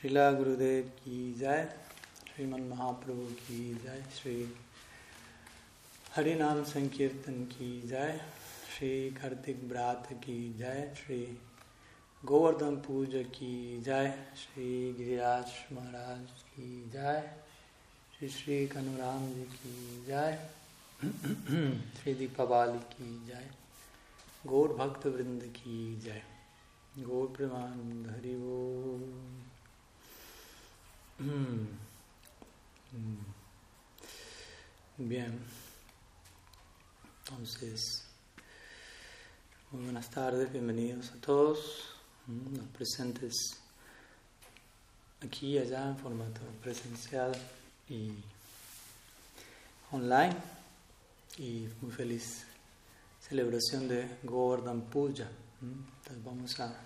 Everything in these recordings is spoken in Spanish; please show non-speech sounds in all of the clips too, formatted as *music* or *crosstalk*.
श्रीला गुरुदेव की जय, श्रीमन महाप्रभु की जय, श्री हरिनाम संकीर्तन की जय, श्री कार्तिक ब्रात की जय, श्री गोवर्धन पूजा की जय, श्री गिरिराज महाराज की जय, श्री श्री कनुराम जी की जय, *clears throat* श्री दीपावाली की जय, गौर भक्त वृंद की जय। गौर प्रेमानंद Hari Bien, entonces, muy buenas tardes, bienvenidos a todos los presentes aquí y allá en formato presencial y online. Y muy feliz celebración de Govardhan Puja. Entonces vamos a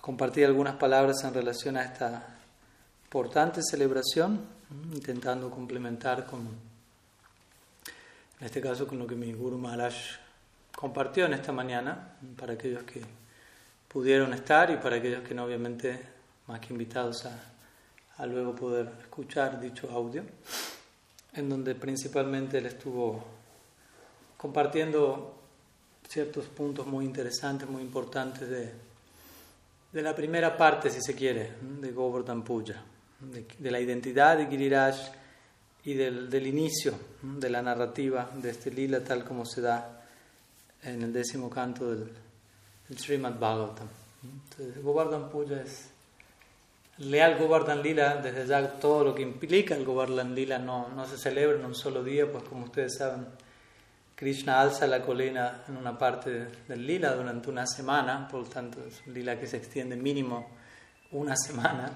compartir algunas palabras en relación a esta importante celebración, intentando complementar con, en este caso, con lo que mi Guru Maharaj compartió en esta mañana, para aquellos que pudieron estar y para aquellos que no, obviamente, más que invitados a, a luego poder escuchar dicho audio en donde principalmente él estuvo compartiendo ciertos puntos muy interesantes, muy importantes de, de la primera parte, si se quiere, de Govardhan Puja, de, la identidad de Giriraj y del, del, inicio de la narrativa de este lila tal como se da en el décimo canto del, del Srimad Bhagavatam. Entonces, Govardhan Puja es leal Govardhan Lila, desde ya todo lo que implica el Govardhan Lila no, no se celebra en un solo día, pues como ustedes saben, Krishna alza la colina en una parte del Lila durante una semana, por lo tanto es un Lila que se extiende mínimo una semana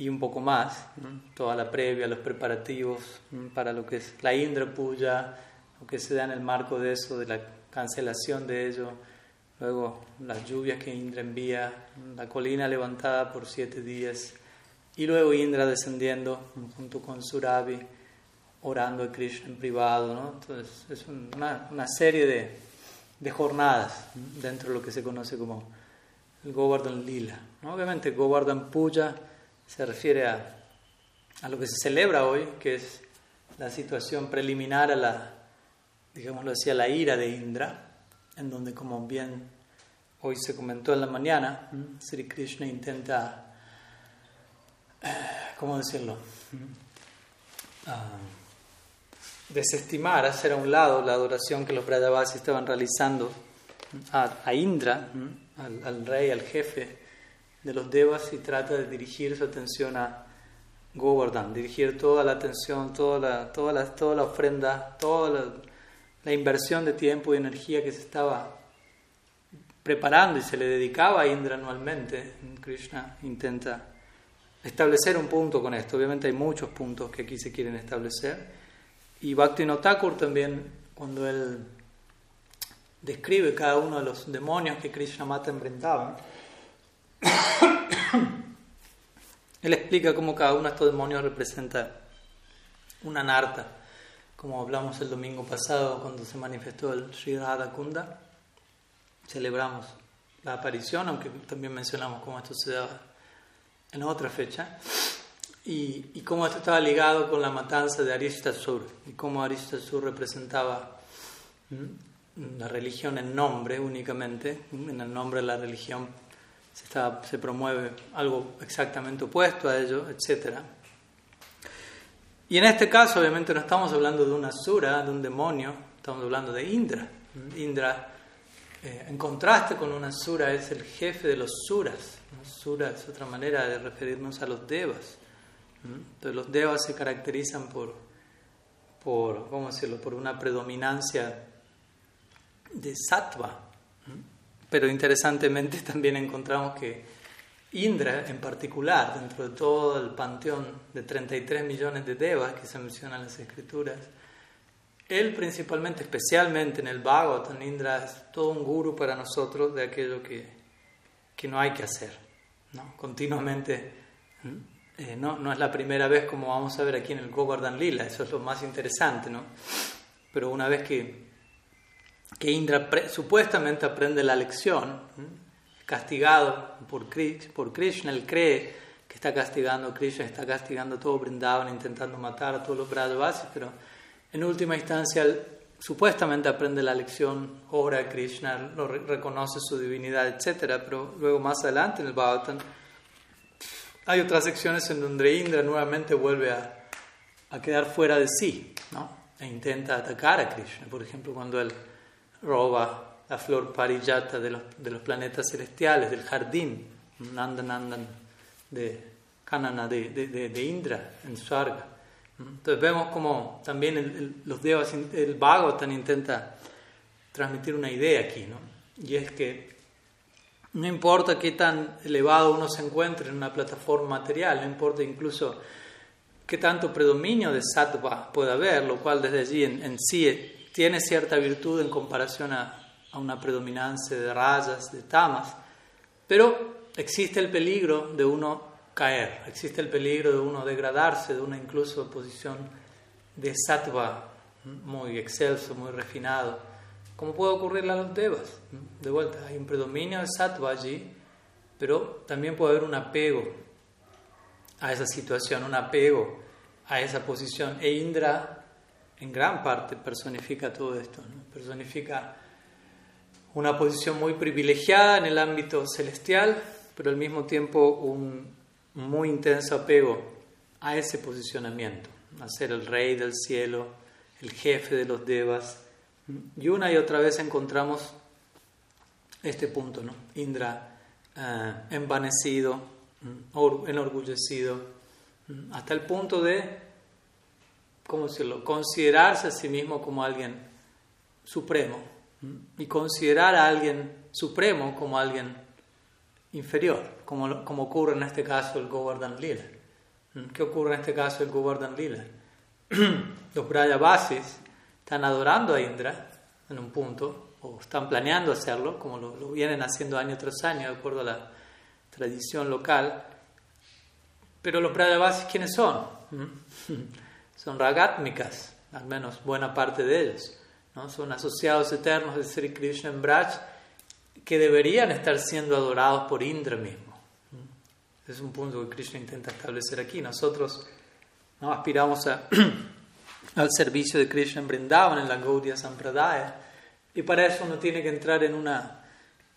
y un poco más, ¿no? toda la previa, los preparativos ¿no? para lo que es la Indra Puja, lo que se da en el marco de eso, de la cancelación de ello, Luego las lluvias que Indra envía, la colina levantada por siete días y luego Indra descendiendo junto con Surabi, orando a Krishna en privado. ¿no? Entonces es una, una serie de, de, jornadas dentro de lo que se conoce como el Govardhan Lila. Obviamente Govardhan Puja se refiere a, a lo que se celebra hoy, que es la situación preliminar a la, digámoslo así, a la ira de Indra en donde, como bien hoy se comentó en la mañana, Sri Krishna intenta, ¿cómo decirlo?, uh, desestimar, hacer a un lado la adoración que los Brajavasis estaban realizando a, Indra, al, rey, al jefe de los Devas, y trata de dirigir su atención a Govardhan, dirigir toda la atención, toda la, toda la, toda la ofrenda, toda la la inversión de tiempo y energía que se estaba preparando y se le dedicaba a Indra anualmente, Krishna intenta establecer un punto con esto. Obviamente hay muchos puntos que aquí se quieren establecer. Y Bhaktivinoda Thakur también, cuando él describe cada uno de los demonios que Krishna mata enfrentaban, *coughs* él explica cómo cada uno de estos demonios representa una narta como hablamos el domingo pasado cuando se manifestó el Sri Radha Kunda, celebramos la aparición, aunque también mencionamos cómo esto se daba en otra fecha, y, cómo esto estaba ligado con la matanza de Aristasur, y cómo Aristasur representaba la religión en nombre únicamente, en el nombre de la religión se, promueve algo exactamente opuesto a ello, etcétera. Y en este caso, obviamente, no estamos hablando de una sura, de un demonio, estamos hablando de Indra. Indra, eh, en contraste con una sura, es el jefe de los suras. ¿no? Sura es otra manera de referirnos a los devas. Entonces, los devas se caracterizan por, por, ¿cómo decirlo?, por una predominancia de sattva. Pero interesantemente *laughs* también encontramos que Indra en particular, dentro de todo el panteón de 33 millones de devas que se mencionan en las escrituras, él principalmente, especialmente en el Bhagavatam, Indra es todo un guru para nosotros de aquello que, que no hay que hacer. ¿no? Continuamente, eh, no, no es la primera vez como vamos a ver aquí en el Govardhan Lila, eso es lo más interesante, ¿no? Pero una vez que, que Indra supuestamente aprende la lección, castigado por Krishna, él cree que está castigando a Krishna, está castigando a todo Brindavan, intentando matar a todos los Brajavasis, pero en última instancia supuestamente aprende la lección, ora a Krishna, lo reconoce su divinidad, etc. Pero luego más adelante en el Bhagavatam hay otras secciones en donde Indra nuevamente vuelve a, a quedar fuera de sí ¿no? e intenta atacar a Krishna. Por ejemplo, cuando él roba la flor parijata de los, de los planetas celestiales, del jardín, Nandanandan de Kanana, de, de, de Indra, en Swarga. Entonces vemos como también los devas, el Bhagavatam intenta transmitir una idea aquí, ¿no? Y es que no importa qué tan elevado uno se encuentre en una plataforma material, no importa incluso qué tanto predominio de sattva pueda haber, lo cual desde allí en, en sí tiene cierta virtud en comparación a, a, una predominancia de rayas, de tamas, pero existe el peligro de uno caer, existe el peligro de uno degradarse, de una incluso posición de sattva muy excelso, muy refinado, como puede ocurrir a los devas. De vuelta, hay un predominio de sattva allí, pero también puede haber un apego a esa situación, un apego a esa posición. E Indra, en gran parte, personifica todo esto, personifica una posición muy privilegiada en el ámbito celestial, pero al mismo tiempo un muy intenso apego a ese posicionamiento, a ser el rey del cielo, el jefe de los devas. Y una y otra vez encontramos este punto, ¿no? Indra eh, envanecido, mm, enorgullecido, mm, hasta el punto de, ¿cómo decirlo?, considerarse a sí mismo como alguien supremo mm, y considerar a alguien supremo como alguien inferior, como, como ocurre en este caso el Govardhan Lila. ¿Mm? ¿Qué ocurre en este caso el Govardhan Lila? *clears throat* Los Brajavasis están adorando a Indra en un punto, o están planeando hacerlo, como lo, vienen haciendo año tras año, de acuerdo a la tradición local. Pero los Brajavasis, ¿quiénes son? *laughs* Son ragatmikas, al menos buena parte de ellos. ¿no? Son asociados eternos de Sri Krishna en Braj que deberían estar siendo adorados por Indra mismo. Es un punto que Krishna intenta establecer aquí. Nosotros ¿no? aspiramos *clears throat* al servicio de Krishna en Vrindavan, en la Gaudiya Sampradaya, y para eso uno tiene que entrar en una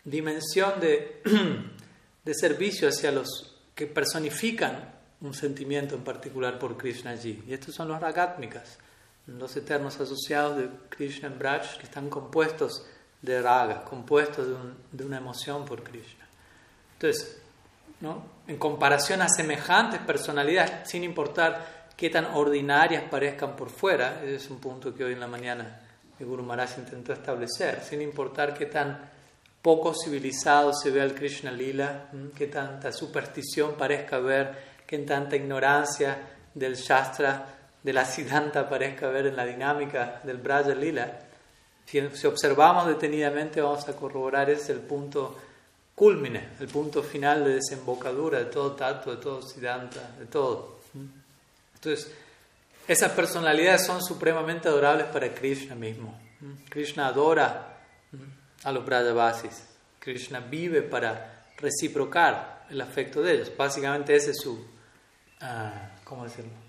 dimensión de, *clears throat* de servicio hacia los que personifican un sentimiento en particular por Krishna allí. Y estos son los ragatmikas, los eternos asociados de Krishna en Braj, que están compuestos de raga, compuesto de, de, una emoción por Krishna. Entonces, ¿no? en comparación a semejantes personalidades, sin importar qué tan ordinarias parezcan por fuera, ese es un punto que hoy en la mañana el Guru Maharaj intentó establecer, sin importar qué tan poco civilizado se ve al Krishna Lila, qué tanta superstición parezca ver, qué tanta ignorancia del Shastra, de la Siddhanta parezca ver en la dinámica del Braja Lila, si, observamos detenidamente vamos a corroborar es el punto culmine, el punto final de desembocadura de todo tato, de todo siddhanta, de todo. Entonces, esas personalidades son supremamente adorables para Krishna mismo. Krishna adora a los Brajavasis. Krishna vive para reciprocar el afecto de ellos. Básicamente ese es su, uh, ¿cómo decirlo?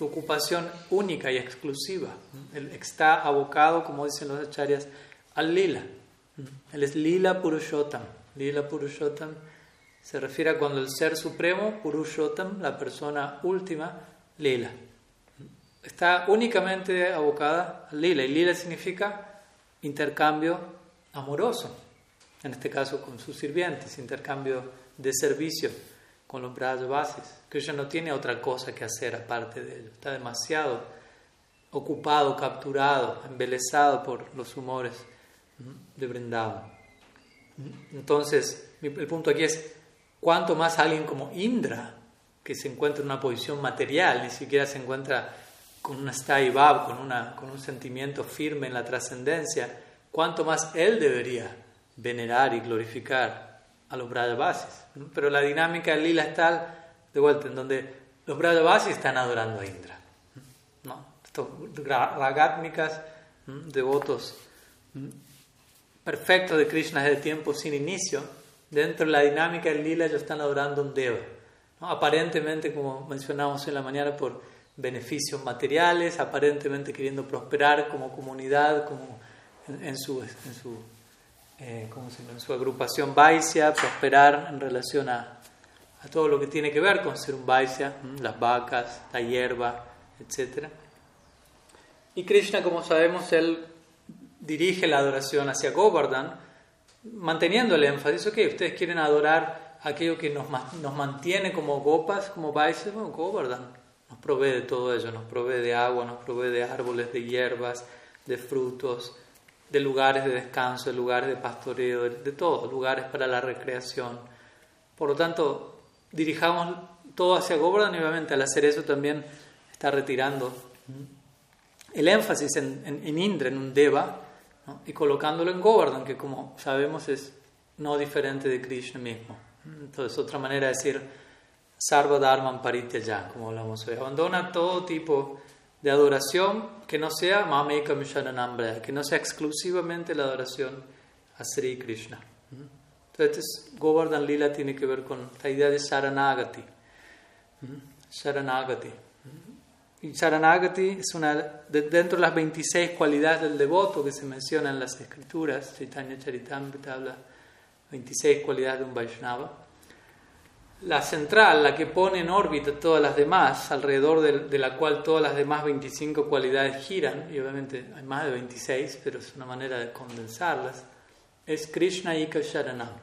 su ocupación única y exclusiva. Él está abocado, como dicen los acharyas, al lila. Él es lila purushottam. Lila purushottam se refiere a cuando el ser supremo, purushottam, la persona última, lila. Está únicamente abocada al lila. Y lila significa intercambio amoroso. En este caso con sus sirvientes, intercambio de servicio con los Brajavasis. Krishna no tiene otra cosa que hacer aparte de ello. Está demasiado ocupado, capturado, embelesado por los humores de Vrindavan. Entonces, el punto aquí es, ¿cuánto más alguien como Indra, que se encuentra en una posición material, ni siquiera se encuentra con una staibab, con, una, con un sentimiento firme en la trascendencia, cuánto más él debería venerar y glorificar a los Brajavasis. Pero la dinámica del lila está de vuelta en donde los Brajavasis están adorando a Indra. ¿no? Estos ragátmicas, devotos perfectos de Krishna desde tiempo sin inicio, dentro de la dinámica del lila ellos están adorando a un deva, aparentemente, como mencionamos en la mañana, por beneficios materiales, aparentemente queriendo prosperar como comunidad, como en, su, en su, eh, en su agrupación Vaisya, prosperar en relación a, a, todo lo que tiene que ver con ser un Vaisya, las vacas, la hierba, etc. Y Krishna, como sabemos, él dirige la adoración hacia Govardhan, manteniendo el énfasis, ok, ustedes quieren adorar aquello que nos, nos mantiene como gopas, como Vaisya, bueno, Govardhan nos provee de todo ello, nos provee de agua, nos provee de árboles, de hierbas, de frutos, de lugares de descanso, de lugares de pastoreo, de, todo, lugares para la recreación. Por lo tanto, dirijamos todo hacia Govardhan y obviamente al hacer eso también está retirando el énfasis en, Indra, en un Deva, y colocándolo en Govardhan, que como sabemos es no diferente de Krishna mismo. Entonces, otra manera de decir Sarva Dharman ya, como hablamos hoy. Abandona todo tipo de adoración que no sea Mamekam Sharanam que no sea exclusivamente la adoración a Sri Krishna. Entonces, Govardhan Lila tiene que ver con la idea de Saranagati. Saranagati. Y Saranagati es una, de, dentro de las 26 cualidades del devoto que se mencionan en las escrituras, Chaitanya Charitamrita habla 26 cualidades de un Vaishnava la central, la que pone en órbita todas las demás, alrededor de, la cual todas las demás 25 cualidades giran, y obviamente hay más de 26, pero es una manera de condensarlas, es Krishna Ika Sharanam.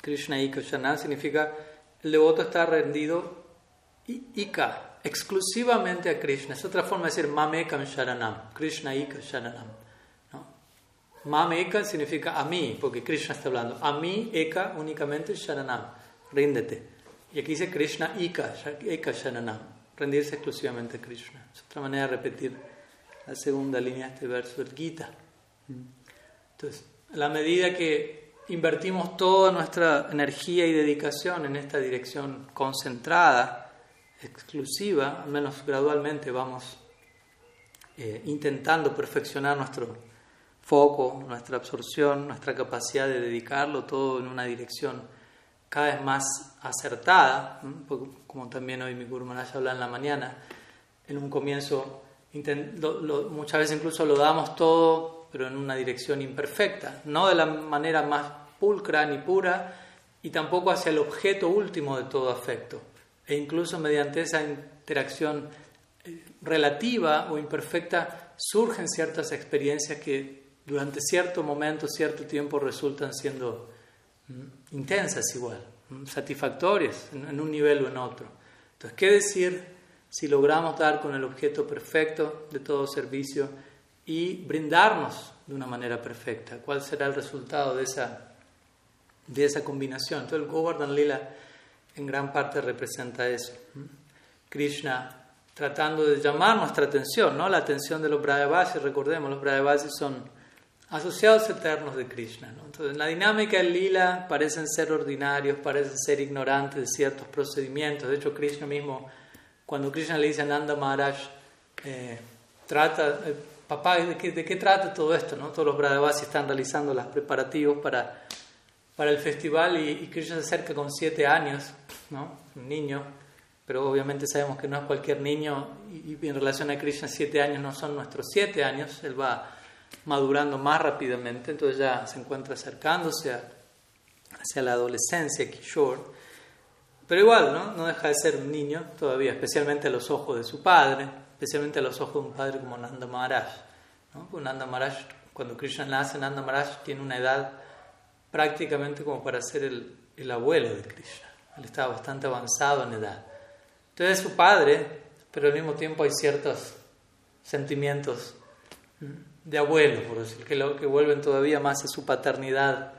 Krishna Ika Sharanam significa el devoto está rendido Ika, exclusivamente a Krishna. Es otra forma de decir Mamekam Sharanam, Krishna Ika Sharanam. Mamekam significa a mí, porque Krishna está hablando. A mí, Eka, únicamente Sharanam ríndete. Y aquí dice Krishna Ika, Eka Shananam, rendirse exclusivamente a Krishna. Es otra manera de repetir la segunda línea de este verso del Gita. Entonces, a la medida que invertimos toda nuestra energía y dedicación en esta dirección concentrada, exclusiva, al menos gradualmente vamos eh, intentando perfeccionar nuestro foco, nuestra absorción, nuestra capacidad de dedicarlo todo en una dirección cada vez más acertada, como también hoy mi Guru habla en la mañana, en un comienzo muchas veces incluso lo damos todo, pero en una dirección imperfecta, no de la manera más pulcra ni pura, y tampoco hacia el objeto último de todo afecto, e incluso mediante esa interacción eh, relativa o imperfecta surgen ciertas experiencias que durante cierto momento, cierto tiempo resultan siendo intensas igual, satisfactorias en un nivel o en otro. Entonces, ¿qué decir si logramos dar con el objeto perfecto de todo servicio y brindarnos de una manera perfecta? ¿Cuál será el resultado de esa, de esa combinación? Entonces, el Govardhan Lila en gran parte representa eso. Krishna tratando de llamar nuestra atención, ¿no? la atención de los Brajavasis, recordemos, los Brajavasis son asociados eternos de Krishna. ¿no? Entonces, en la dinámica del lila parecen ser ordinarios, parecen ser ignorantes de ciertos procedimientos. De hecho, Krishna mismo, cuando Krishna le dice a Nanda Maharaj, eh, trata, eh, papá, ¿de qué, ¿de qué, trata todo esto? ¿no? Todos los Brahmavasis están realizando los preparativos para, para el festival y, Krishna se acerca con siete años, ¿no? un niño, pero obviamente sabemos que no es cualquier niño y, y en relación a Krishna siete años no son nuestros siete años, él va madurando más rápidamente, entonces ya se encuentra acercándose hacia la adolescencia, Kishore. Pero igual, ¿no? No deja de ser un niño todavía, especialmente a los ojos de su padre, especialmente a los ojos de un padre como Nanda Maharaj. ¿no? Nanda Maharaj, cuando Krishna nace, Nanda Maharaj tiene una edad prácticamente como para ser el, el abuelo de Krishna. Él estaba bastante avanzado en edad. Entonces es su padre, pero al mismo tiempo hay ciertos sentimientos de abuelo, por decir, que, lo, que vuelven todavía más a su paternidad,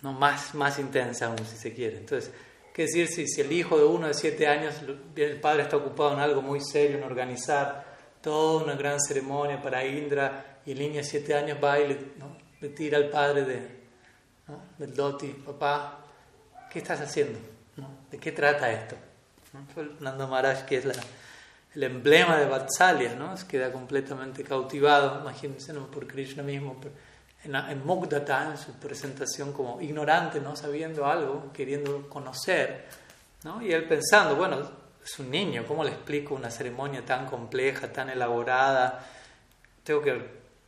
no más, más intensa aún, si se quiere. Entonces, ¿qué decir si, si el hijo de uno de siete años, el padre está ocupado en algo muy serio, en organizar toda una gran ceremonia para Indra, y el niño de siete años va y le, tira al padre de, del doti, papá, ¿qué estás haciendo? ¿De qué trata esto? Nanda Maharaj, que es la el emblema de Vatsalya, ¿no? queda completamente cautivado, imagínense, ¿no? por Krishna mismo, en, en Mugdata, en su presentación como ignorante, no sabiendo algo, queriendo conocer, ¿no? Y él pensando, bueno, es un niño, ¿cómo le explico una ceremonia tan compleja, tan elaborada? Tengo que,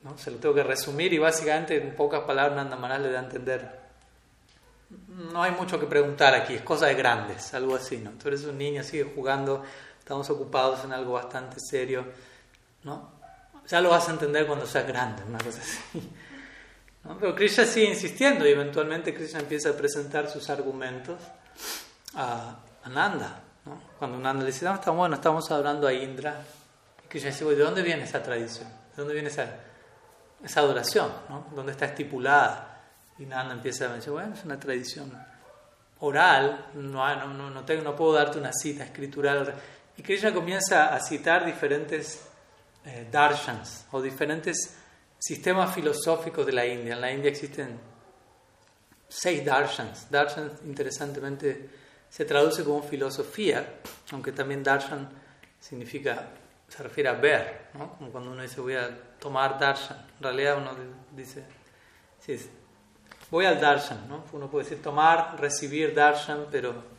¿no? Se lo tengo que resumir y básicamente en pocas palabras Nanda Maharaj le da a entender. No hay mucho que preguntar aquí, es cosa de grandes, algo así, ¿no? Tú eres un niño, sigue jugando, estamos ocupados en algo bastante serio, ¿no? Ya lo vas a entender cuando seas grande, una cosa así. Pero Krishna sigue insistiendo y eventualmente Krishna empieza a presentar sus argumentos a, Nanda. ¿no? Cuando Nanda le dice, no, está bueno, estamos hablando a Indra. Y Krishna dice, ¿de dónde viene esa tradición? ¿De dónde viene esa, esa adoración? ¿no? ¿Dónde está estipulada? Y Nanda empieza a decir, bueno, es una tradición oral, no, no, no, no puedo darte una cita escritural. Y Krishna comienza a citar diferentes eh, darshans o diferentes sistemas filosóficos de la India. En la India existen seis darshans. Darshan, interesantemente, se traduce como filosofía, aunque también darshan significa, se refiere a ver, ¿no? como cuando uno dice voy a tomar darshan. En realidad uno dice, sí, voy al darshan, ¿no? uno puede decir tomar, recibir darshan, pero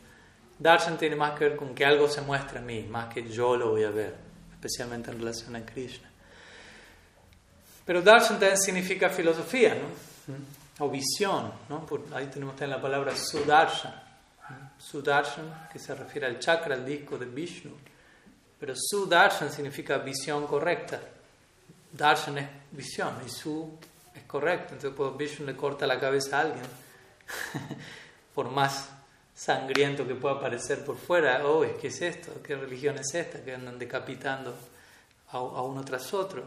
darshan tiene más que ver con que algo se muestra a mí, más que yo lo voy a ver, especialmente en relación a Krishna. Pero darshan también significa filosofía, ¿no? o visión, ¿no? Por ahí tenemos también la palabra sudarshan, sudarshan que se refiere al chakra, al disco de Vishnu, pero sudarshan significa visión correcta, darshan es visión y su es correcto, entonces cuando Vishnu le corta la cabeza a alguien, *laughs* por más sangriento que pueda parecer por fuera, oh, ¿qué es esto? ¿Qué religión es esta? Que andan decapitando a, a uno tras otro.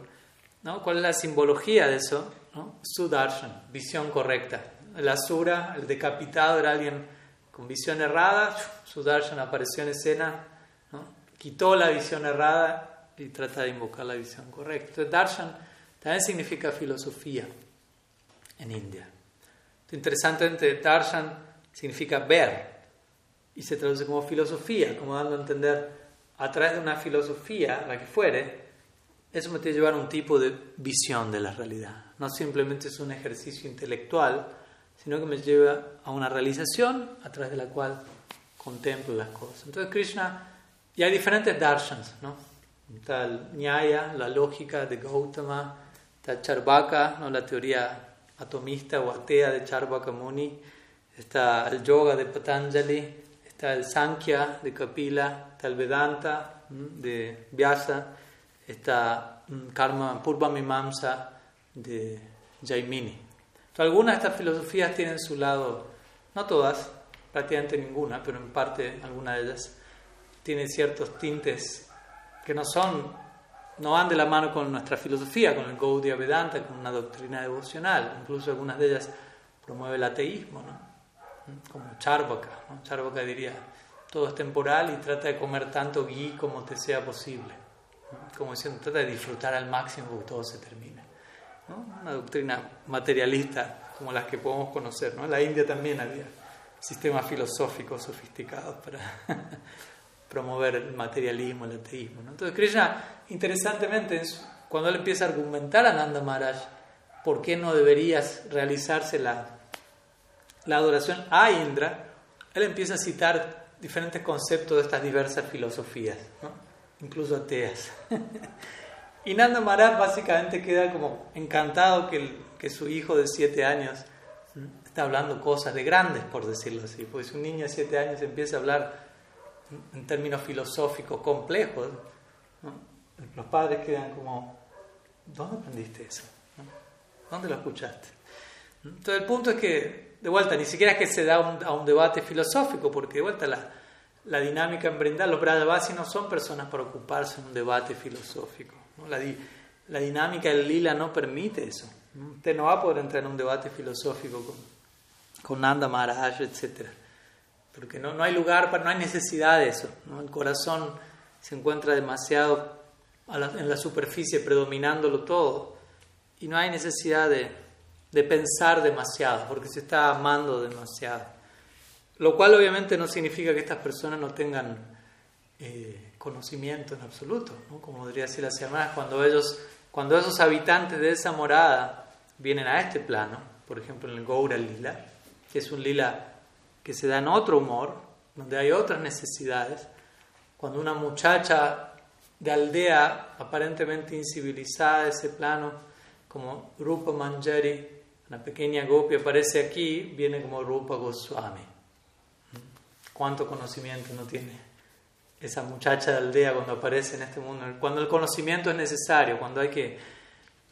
¿no? ¿Cuál es la simbología de eso? ¿no? Sudarshan, visión correcta. El asura, el decapitado, era alguien con visión errada. Sudarshan apareció en escena, ¿no? quitó la visión errada y trata de invocar la visión correcta. Entonces, Darshan también significa filosofía en India. interesantemente, Darshan significa ver y se traduce como filosofía, como dando a entender a través de una filosofía, la que fuere, eso me tiene que llevar a un tipo de visión de la realidad. No simplemente es un ejercicio intelectual, sino que me lleva a una realización a través de la cual contemplo las cosas. Entonces Krishna, y hay diferentes darshans, ¿no? Está el Nyaya, la lógica de Gautama, está Charvaka, ¿no? la teoría atomista o atea de Charvaka Muni, está el yoga de Patanjali, está el Sankhya de Kapila, está el Vedanta de Vyasa, esta mm, karma purva mimamsa de Jaimini. algunas de estas filosofías tienen su lado, no todas, prácticamente ninguna, pero en parte alguna de ellas tiene ciertos tintes que no son, no van de la mano con nuestra filosofía, con el Gaudiya Vedanta, con una doctrina devocional. Incluso algunas de ellas promueve el ateísmo, ¿no? Como Charvaka. ¿no? Charvaka diría, todo es temporal y trata de comer tanto ghee como te sea posible como diciendo, trata de disfrutar al máximo que todo se termine. Una doctrina materialista como las que podemos conocer. ¿no? En la India también había sistemas filosóficos sofisticados para *laughs* promover el materialismo, el ateísmo. Entonces Krishna, interesantemente, cuando él empieza a argumentar a Nanda Maharaj por qué no deberías realizarse la, la adoración a Indra, él empieza a citar diferentes conceptos de estas diversas filosofías. ¿no? incluso ateas. *laughs* y Nanda Maharaj básicamente queda como encantado que, que su hijo de siete años está hablando cosas de grandes, por decirlo así. Pues un niño de siete años empieza a hablar en términos filosóficos complejos. Los padres quedan como, ¿dónde aprendiste eso? ¿Dónde lo escuchaste? Entonces el punto es que, de vuelta, ni siquiera es que se da a un debate filosófico, porque de vuelta la, la dinámica en brindar. Los Brajavasi no son personas para ocuparse en un debate filosófico. La, la, dinámica del lila no permite eso. Usted no va a poder entrar en un debate filosófico con, con Nanda Maharaj, etc. Porque no, no hay lugar, para, no hay necesidad de eso. El corazón se encuentra demasiado en la superficie, predominándolo todo. Y no hay necesidad de, de pensar demasiado, porque se está amando demasiado. Lo cual obviamente no significa que estas personas no tengan eh, conocimiento en absoluto, ¿no? como podría decir las hermanas, cuando ellos, cuando esos habitantes de esa morada vienen a este plano, por ejemplo en el Goura Lila, que es un lila que se da en otro humor, donde hay otras necesidades, cuando una muchacha de aldea aparentemente incivilizada de ese plano, como Rupa Manjari, una pequeña gopi aparece aquí, viene como Rupa Goswami. ¿Cuánto conocimiento no tiene esa muchacha de aldea cuando aparece en este mundo? Cuando el conocimiento es necesario, cuando hay que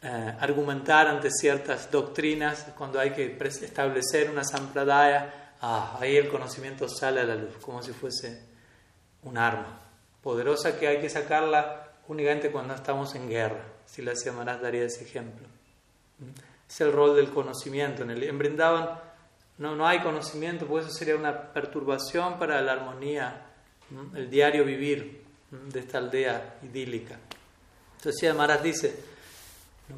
eh, argumentar ante ciertas doctrinas, cuando hay que establecer una sampradaya, ah, ahí el conocimiento sale a la luz, como si fuese un arma poderosa que hay que sacarla únicamente cuando estamos en guerra. Si la Maharaj daría ese ejemplo. Es el rol del conocimiento. En, el, en Brindavan no, no hay conocimiento, pues eso sería una perturbación para la armonía, el diario vivir de esta aldea idílica. Entonces, Maharaj dice,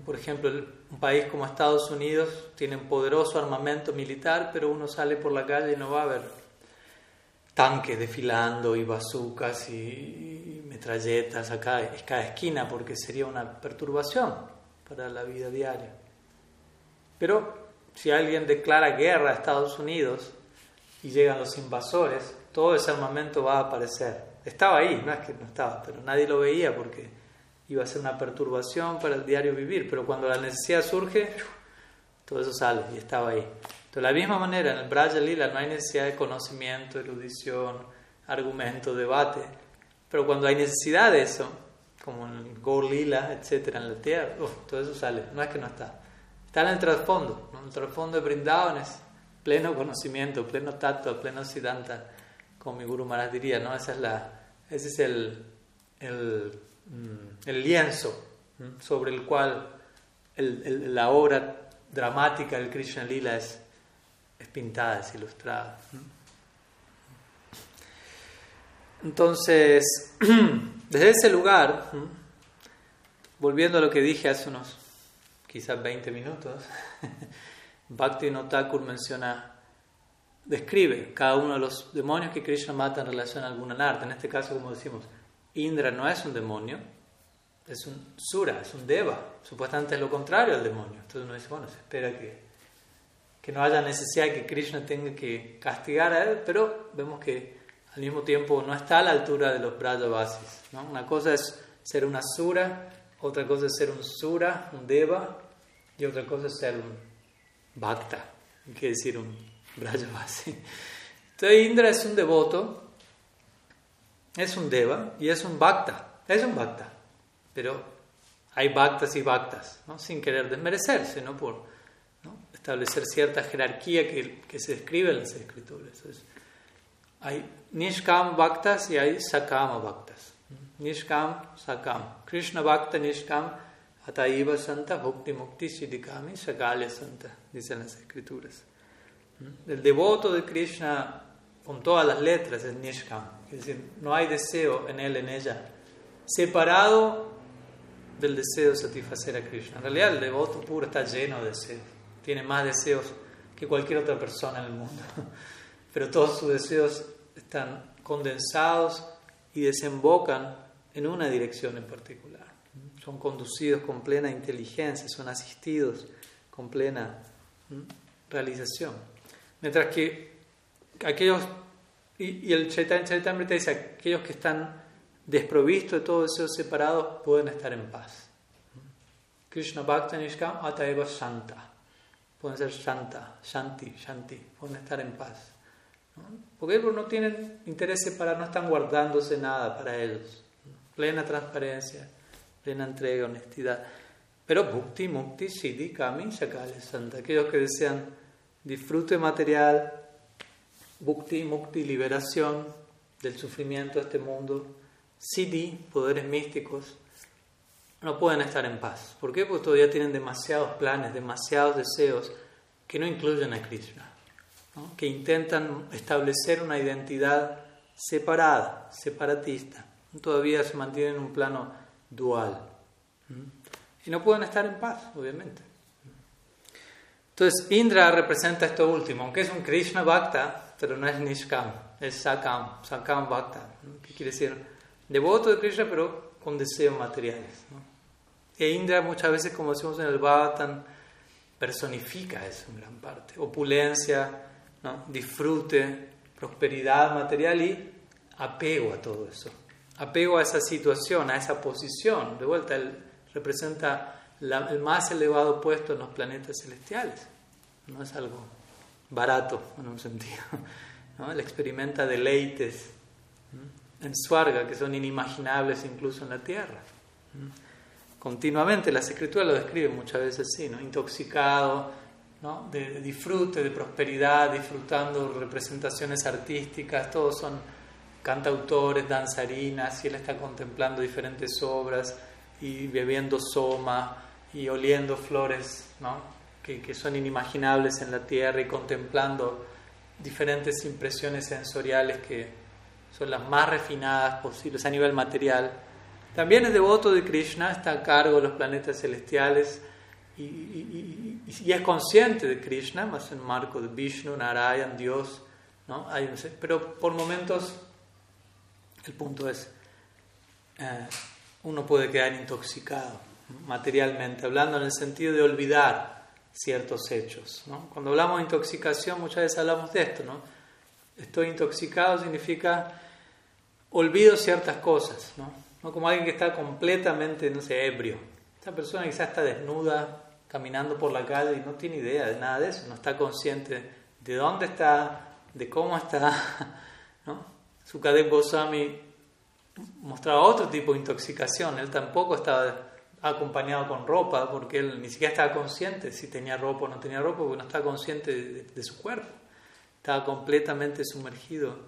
por ejemplo, un país como Estados Unidos tiene un poderoso armamento militar, pero uno sale por la calle y no va a ver tanques desfilando y bazucas y, metralletas acá en cada esquina, porque sería una perturbación para la vida diaria. Pero si alguien declara guerra a Estados Unidos y llegan los invasores, todo ese armamento va a aparecer. Estaba ahí, no es que no estaba, pero nadie lo veía porque iba a ser una perturbación para el diario vivir. Pero cuando la necesidad surge, todo eso sale y estaba ahí. De la misma manera, en el Braja Lila no hay necesidad de conocimiento, erudición, argumento, debate. Pero cuando hay necesidad de eso, como en el Gaur Lila, etc., en la tierra, todo eso sale. No es que no está. Está en el trasfondo. ¿no? El trasfondo de Brindavan es pleno conocimiento, pleno tacto, pleno siddhanta, como mi Guru Maharaj diría. ¿no? Esa es la, ese es el, mm, lienzo sobre el cual la obra dramática del Krishna Lila es pintada, es ilustrada. Entonces, *clears throat* desde ese lugar, volviendo a lo que dije hace unos quizás 20 minutos, *laughs* Bhakti Notakur menciona, describe cada uno de los demonios que Krishna mata en relación a alguna arte. En este caso, como decimos, Indra no es un demonio, es un Sura, es un Deva. Supuestamente es lo contrario al demonio. Entonces uno dice, bueno, se espera que que no haya necesidad de que Krishna tenga que castigar a él, pero vemos que al mismo tiempo no está a la altura de los Brajavasis. ¿no? Una cosa es ser una Sura, otra cosa es ser un Sura, un Deva, y otra cosa es ser un Bhakta, quiere decir un Brajavasi. Entonces Indra es un devoto, es un Deva y es un Bhakta, es un Bhakta, pero hay Bhaktas y Bhaktas, ¿no? sin querer desmerecerse, no por establecer cierta jerarquía que, que se describe en las escrituras. hay Nishkam Bhaktas y hay Sakama Bhaktas. Nishkam, Sakam. Krishna Bhakta, Nishkam, Ataiva Santa, Bhakti Mukti, Siddhikami, Sakale Santa, dicen las escrituras. El devoto de Krishna con todas las letras es Nishkam, es decir, no hay deseo en él, en ella, separado del deseo de satisfacer a Krishna. En realidad el devoto puro está lleno de deseos tiene más deseos que cualquier otra persona en el mundo, *laughs* pero todos sus deseos están condensados y desembocan en una dirección en particular. Son conducidos con plena inteligencia, son asistidos con plena realización. Mientras que aquellos, y, el Chaitanya dice, aquellos que están desprovistos de todo deseo separado pueden estar en paz. Krishna Bhakta Nishkam Ataeva Santa pueden ser shanta, shanti, shanti, pueden estar en paz. ¿no? Porque ellos no tienen interés para, no están guardándose nada para ellos. Plena transparencia, plena entrega, honestidad. Pero bhukti, mukti, siddhi, kami, shakale, santa. Aquellos que desean disfrute material, bhukti, mukti, liberación del sufrimiento de este mundo, siddhi, poderes místicos, no pueden estar en paz. ¿Por qué? Porque todavía tienen demasiados planes, demasiados deseos que no incluyen a Krishna, que intentan establecer una identidad separada, separatista. Todavía se mantienen en un plano dual. Y no pueden estar en paz, obviamente. Entonces, Indra representa esto último, aunque es un Krishna Bhakta, pero no es Nishkam, es Sakam, Sakam Bhakta, que quiere decir devoto de Krishna, pero con deseos materiales. E Indra muchas veces, como decimos en el Bhagavatam, personifica eso en gran parte. Opulencia, ¿no? disfrute, prosperidad material y apego a todo eso. Apego a esa situación, a esa posición. De vuelta, él representa el más elevado puesto en los planetas celestiales. No es algo barato en un sentido. *laughs* ¿no? Él experimenta deleites en Suarga que son inimaginables incluso en la tierra. Continuamente las escrituras lo describen muchas veces así, ¿no? intoxicado ¿no? de, disfrute, de prosperidad, disfrutando representaciones artísticas, todos son cantautores, danzarinas, y él está contemplando diferentes obras y bebiendo soma y oliendo flores que, que son inimaginables en la tierra y contemplando diferentes impresiones sensoriales que son las más refinadas posibles a nivel material. También es devoto de Krishna, está a cargo de los planetas celestiales y, y, y, es consciente de Krishna, más en marco de Vishnu, Narayan, Dios. ¿no? Hay, pero por momentos el punto es, eh, uno puede quedar intoxicado materialmente, hablando en el sentido de olvidar ciertos hechos. ¿no? Cuando hablamos de intoxicación, muchas veces hablamos de esto. ¿no? Estoy intoxicado significa olvido ciertas cosas, ¿no? ¿no? como alguien que está completamente, no sé, ebrio. Esta persona quizás está desnuda, caminando por la calle y no tiene idea de nada de eso, no está consciente de dónde está, de cómo está. Sukadev Goswami mostraba otro tipo de intoxicación, él tampoco estaba acompañado con ropa, porque él ni siquiera estaba consciente si tenía ropa o no tenía ropa, porque no estaba consciente de, su cuerpo. Estaba completamente sumergido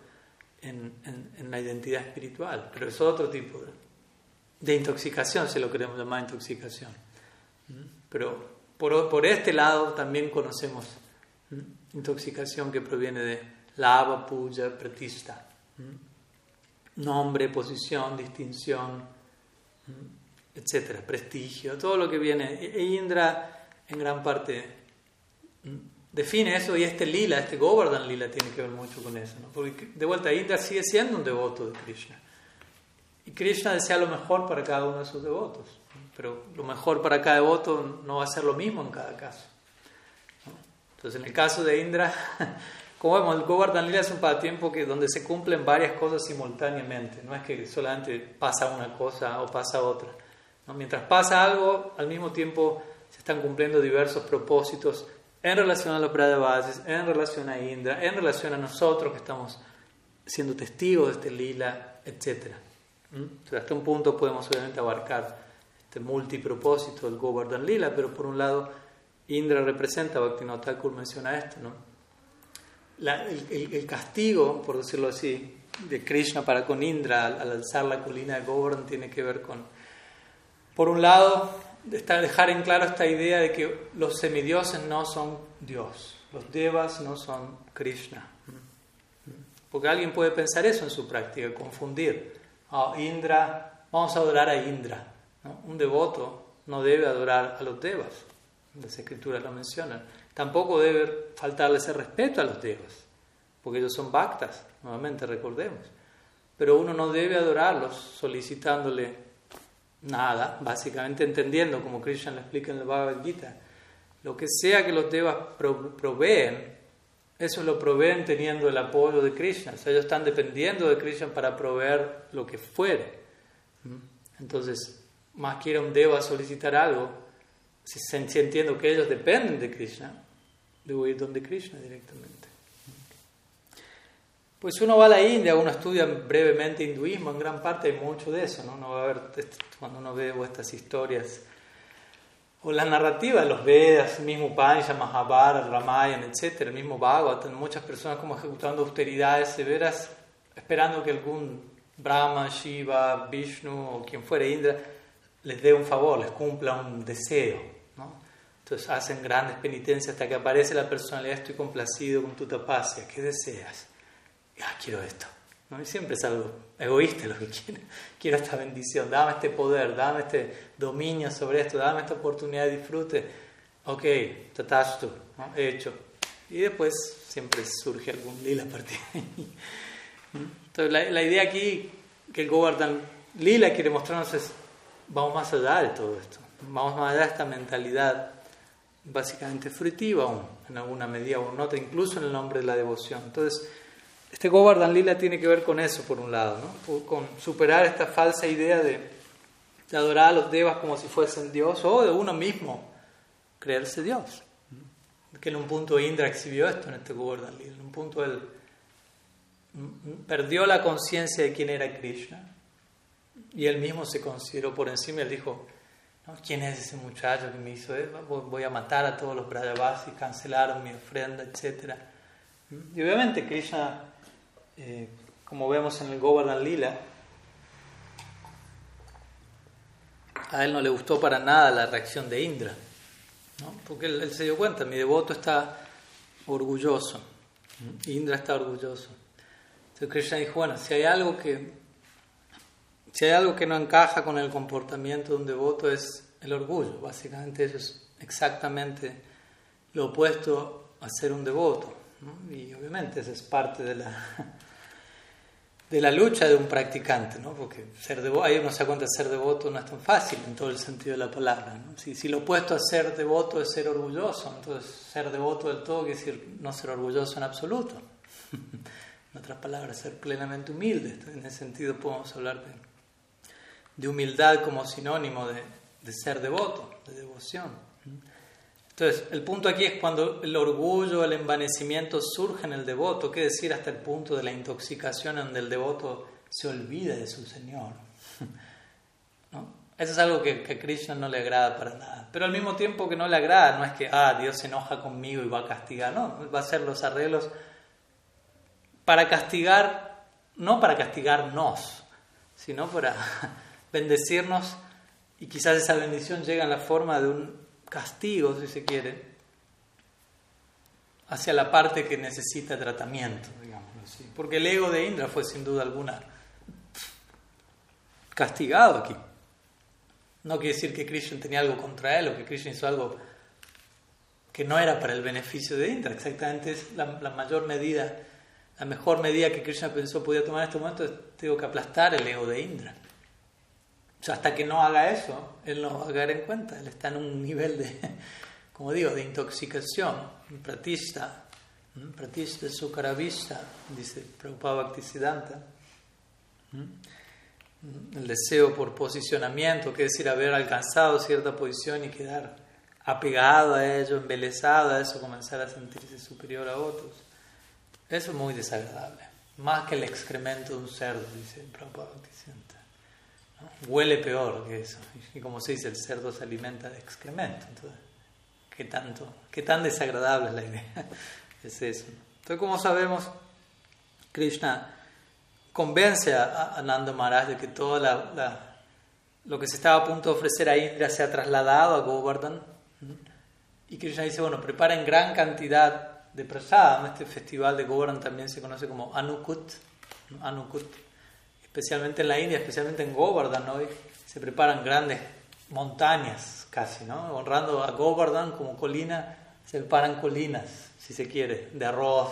en, la identidad espiritual. Pero es otro tipo de, intoxicación, si lo queremos llamar intoxicación. ¿Mm? Pero por, este lado también conocemos ¿Mm? intoxicación que proviene de lava, puya, pratista. Nombre, posición, distinción etcétera, prestigio, todo lo que viene. E, e Indra en gran parte mm, define eso y este lila, este Govardhan lila tiene que ver mucho con eso, ¿no? porque de vuelta Indra sigue siendo un devoto de Krishna. Y Krishna desea lo mejor para cada uno de sus devotos, pero lo mejor para cada devoto no va a ser lo mismo en cada caso. Entonces en el caso de Indra, *laughs* como vemos, el Govardhan Lila es un pasatiempo que, donde se cumplen varias cosas simultáneamente, no es que solamente pasa una cosa o pasa otra. Mientras pasa algo, al mismo tiempo se están cumpliendo diversos propósitos en relación a los bases, en relación a Indra, en relación a nosotros que estamos siendo testigos de este lila, etc. Hasta un punto podemos obviamente abarcar este multipropósito del Govardhan Lila, pero por un lado Indra representa, Bhaktivinoda Thakur menciona esto, ¿no? El, castigo, por decirlo así, de Krishna para con Indra al, al alzar la colina de Govardhan tiene que ver con por un lado, dejar en claro esta idea de que los semidioses no son Dios, los devas no son Krishna. Porque alguien puede pensar eso en su práctica, confundir. Ah, Indra, vamos a adorar a Indra. Un devoto no debe adorar a los devas, las escrituras lo mencionan. Tampoco debe faltarle ese respeto a los devas, porque ellos son bhaktas, nuevamente recordemos. Pero uno no debe adorarlos solicitándole nada, básicamente entendiendo, como Krishna lo explica en el Bhagavad Gita, lo que sea que los devas proveen, eso lo proveen teniendo el apoyo de Krishna. O sea, ellos están dependiendo de Krishna para proveer lo que fuere. ¿Mm? Entonces, más quiera un deva solicitar algo, si, si entiendo que ellos dependen de Krishna, debo ir donde Krishna directamente. Pues uno va a la India, uno estudia brevemente hinduismo, en gran parte hay mucho de eso, ¿no? Uno va a ver, cuando uno ve estas historias, o la narrativa los Vedas, el mismo Pancha, Mahabharata, Ramayana, etc., el mismo Bhagavatam, muchas personas como ejecutando austeridades severas, esperando que algún Brahma, Shiva, Vishnu o quien fuera Indra les dé un favor, les cumpla un deseo. Entonces hacen grandes penitencias hasta que aparece la personalidad, estoy complacido con tu tapasya, ¿qué deseas? ah, quiero esto. ¿no? Y siempre es algo egoísta lo que quiero. *laughs* Quiero esta bendición, dame este poder, dame este dominio sobre esto, dame esta oportunidad de disfrute. Ok, tatastu, ¿no? he hecho. Y después siempre surge algún lila a partir de ahí. *laughs* Entonces la, la, idea aquí que el Govardhan Lila quiere mostrarnos es, vamos más allá de todo esto, vamos más allá de esta mentalidad básicamente fruitiva aún, en alguna medida o en otra, incluso en el nombre de la devoción. Entonces, este Govardhan Lila tiene que ver con eso, por un lado, ¿no? con superar esta falsa idea de, adorar a los devas como si fuesen Dios o de uno mismo creerse Dios. Que en un punto Indra exhibió esto en este Govardhan Lila. En un punto él perdió la conciencia de quién era Krishna y él mismo se consideró por encima él dijo, ¿quién es ese muchacho que me hizo eso? Voy a matar a todos los Brajavasis, cancelaron mi ofrenda, etc. Y obviamente Krishna eh, como vemos en el Govardhan Lila, a él no le gustó para nada la reacción de Indra, porque él, se dio cuenta, mi devoto está orgulloso, Indra está orgulloso. Entonces Krishna dijo, bueno, si hay algo que si hay algo que no encaja con el comportamiento de un devoto es el orgullo. Básicamente eso es exactamente lo opuesto a ser un devoto. Y obviamente eso es parte de la, *laughs* de la lucha de un practicante, ¿no? porque ser devoto, ahí uno se da cuenta ser devoto no es tan fácil en todo el sentido de la palabra. ¿no? Si, si, lo opuesto a ser devoto es ser orgulloso, entonces ser devoto del todo quiere decir no ser orgulloso en absoluto. *laughs* en otras palabras, ser plenamente humilde. En ese sentido podemos hablar de, de humildad como sinónimo de, de ser devoto, de devoción. Entonces, el punto aquí es cuando el orgullo, el envanecimiento surge en el devoto, qué decir hasta el punto de la intoxicación donde el devoto se olvida de su Señor. *laughs* ¿No? Eso es algo que, a Krishna no le agrada para nada. Pero al mismo tiempo que no le agrada, no es que, ah, Dios se enoja conmigo y va a castigar, no, va a hacer los arreglos para castigar, no para castigarnos, sino para bendecirnos y quizás esa bendición llega en la forma de un castigo, si se quiere, hacia la parte que necesita tratamiento, así. Porque el ego de Indra fue sin duda alguna castigado aquí. No quiere decir que Krishna tenía algo contra él o que Krishna hizo algo que no era para el beneficio de Indra. Exactamente es la, mayor medida, la mejor medida que Krishna pensó podía tomar en este momento es tengo que aplastar el ego de Indra. O hasta que no haga eso, él no va a caer en cuenta. Él está en un nivel de, *laughs* como digo, de intoxicación. Pratista, pratista sukaravista, dice Prabhupada Bhaktisiddhanta. El deseo por posicionamiento, que es decir, haber alcanzado cierta posición y quedar apegado a ello, embelesado a eso, comenzar a sentirse superior a otros. Eso es muy desagradable. Más que el excremento de un cerdo, dice Prabhupada Bhaktisiddhanta huele peor que eso. Y como se dice, el cerdo se alimenta de excremento. Entonces, ¿qué, tanto, qué tan desagradable es la idea? *laughs* es eso. Entonces, como sabemos, Krishna convence a, Nanda Maharaj de que todo la, lo que se estaba a punto de ofrecer a Indra se ha trasladado a Govardhan. Y Krishna dice, bueno, preparen gran cantidad de prasadam. Este festival de Govardhan también se conoce como Anukut. Anukut especialmente en la India, especialmente en Govardhan, hoy se preparan grandes montañas casi, ¿no? Honrando a Govardhan como colina, se preparan colinas, si se quiere, de arroz,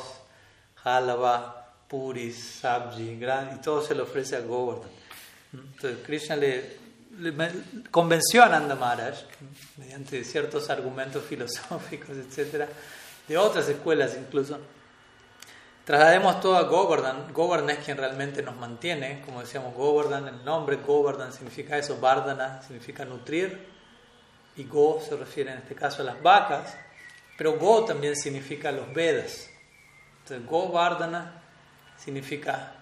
halava, puris, sabji, y todo se le ofrece a Govardhan. Entonces Krishna le, convenció a Nanda Maharaj, mediante ciertos argumentos *laughs* filosóficos, etcétera, de otras escuelas incluso, Traslademos todo a Govardhan. Govardhan es quien realmente nos mantiene. Como decíamos, Govardhan, el nombre Govardhan significa eso, Vardhana significa nutrir. Y Go se refiere en este caso a las vacas. Pero Go también significa los Vedas. Entonces, Govardhana significa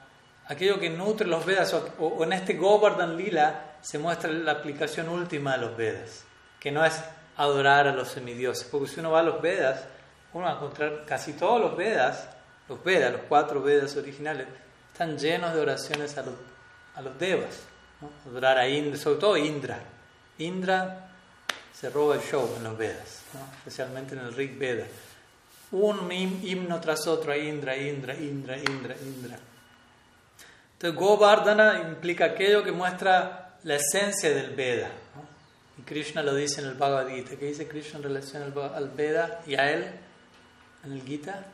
aquello que nutre los Vedas. O, en este Govardhan Lila se muestra la aplicación última de los Vedas. Que no es adorar a los semidioses. Porque si uno va a los Vedas, uno va a encontrar casi todos los Vedas los Vedas, los cuatro Vedas originales, están llenos de oraciones a los, a los Devas. ¿no? Adorar a Indra, sobre todo Indra. Indra se roba el show en los Vedas, especialmente en el Rig Veda. Un himno tras otro a Indra, Indra, Indra, Indra, Indra. Entonces, Govardhana implica aquello que muestra la esencia del Veda. Y Krishna lo dice en el Bhagavad Gita. ¿Qué dice Krishna en relación al Veda y a él en el Gita?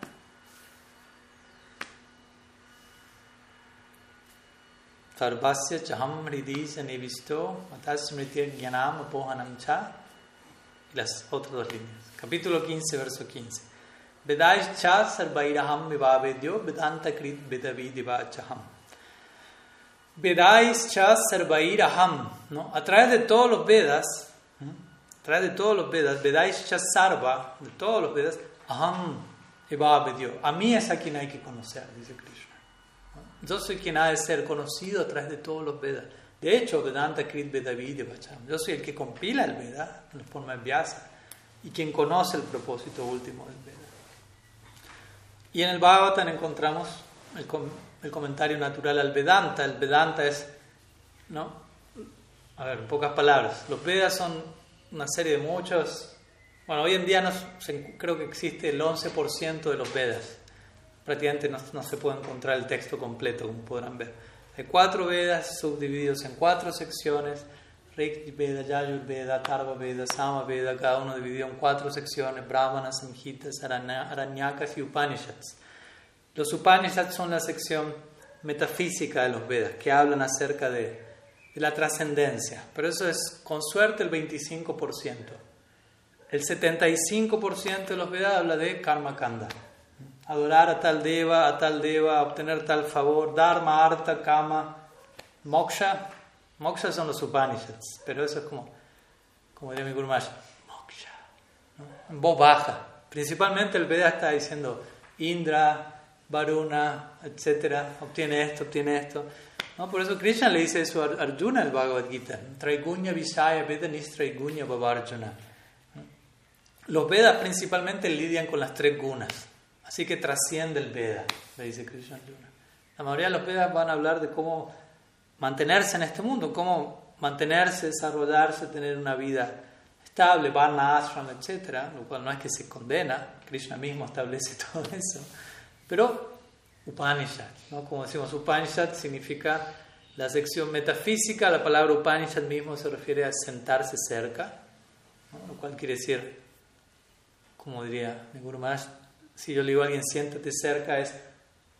सर्वस्य च हम हृदय से निविष्टो अतः स्मृति ज्ञानाम अपोहनम छोटी कभी तो वर्षो किन से विदा इच्छा सर्वैरहम वेदांत कृत विदवी दिवाच हम विदाइच्छा सर्वैरहम नो, अत्र de todos los Vedas अत्र de todos los Vedas विदाइच्छा सर्व de todos los Vedas अहम विवाद्यो अमी ऐसा कि नहीं कि कौन से आदि Krishna Yo soy quien ha de ser conocido a través de todos los Vedas. De hecho, Vedanta Krit Vedavi Devacham. Yo soy el que compila el Veda en forma de Vyasa y quien conoce el propósito último del Veda. Y en el Bhagavatam encontramos el, el comentario natural al Vedanta. El Vedanta es, ¿no? A ver, en pocas palabras, los Vedas son una serie de muchos. Bueno, hoy en día creo que existe el 11% de los Vedas. Prácticamente no, no se puede encontrar el texto completo, como podrán ver. Hay cuatro Vedas subdivididos en cuatro secciones. Rik Veda, Yajur Veda, Tarva Veda, Sama Veda, cada uno dividido en cuatro secciones, Brahmanas, Samhitas, Aranyakas y Upanishads. Los Upanishads son la sección metafísica de los Vedas, que hablan acerca de, de la trascendencia, pero eso es con suerte el 25%. El 75% de los Vedas habla de Karma Kanda, adorar a tal deva, a tal deva, obtener tal favor, dharma, arta, kama, moksha, Moksha son los Upanishads, pero eso es como, como diría mi Guru moksha, en voz baja. Principalmente el Veda está diciendo Indra, Varuna, etcétera, obtiene esto, obtiene esto. ¿No? Por eso Krishna le dice eso a Arjuna el Bhagavad Gita, Traigunya Visaya Veda Nistraigunya Babarjuna. Los Vedas principalmente lidian con las tres gunas, así que trasciende el Veda, le dice Krishna Arjuna. La mayoría de los Vedas van a hablar de cómo mantenerse en este mundo, cómo mantenerse, desarrollarse, tener una vida estable, varna, ashram, etc. Lo cual no es que se condena, Krishna mismo establece *laughs* todo eso. Pero Upanishad, ¿no? como decimos, Upanishad significa la sección metafísica, la palabra Upanishad mismo se refiere a sentarse cerca, lo cual quiere decir, como diría mi Maharaj, si yo le digo a alguien siéntate cerca, es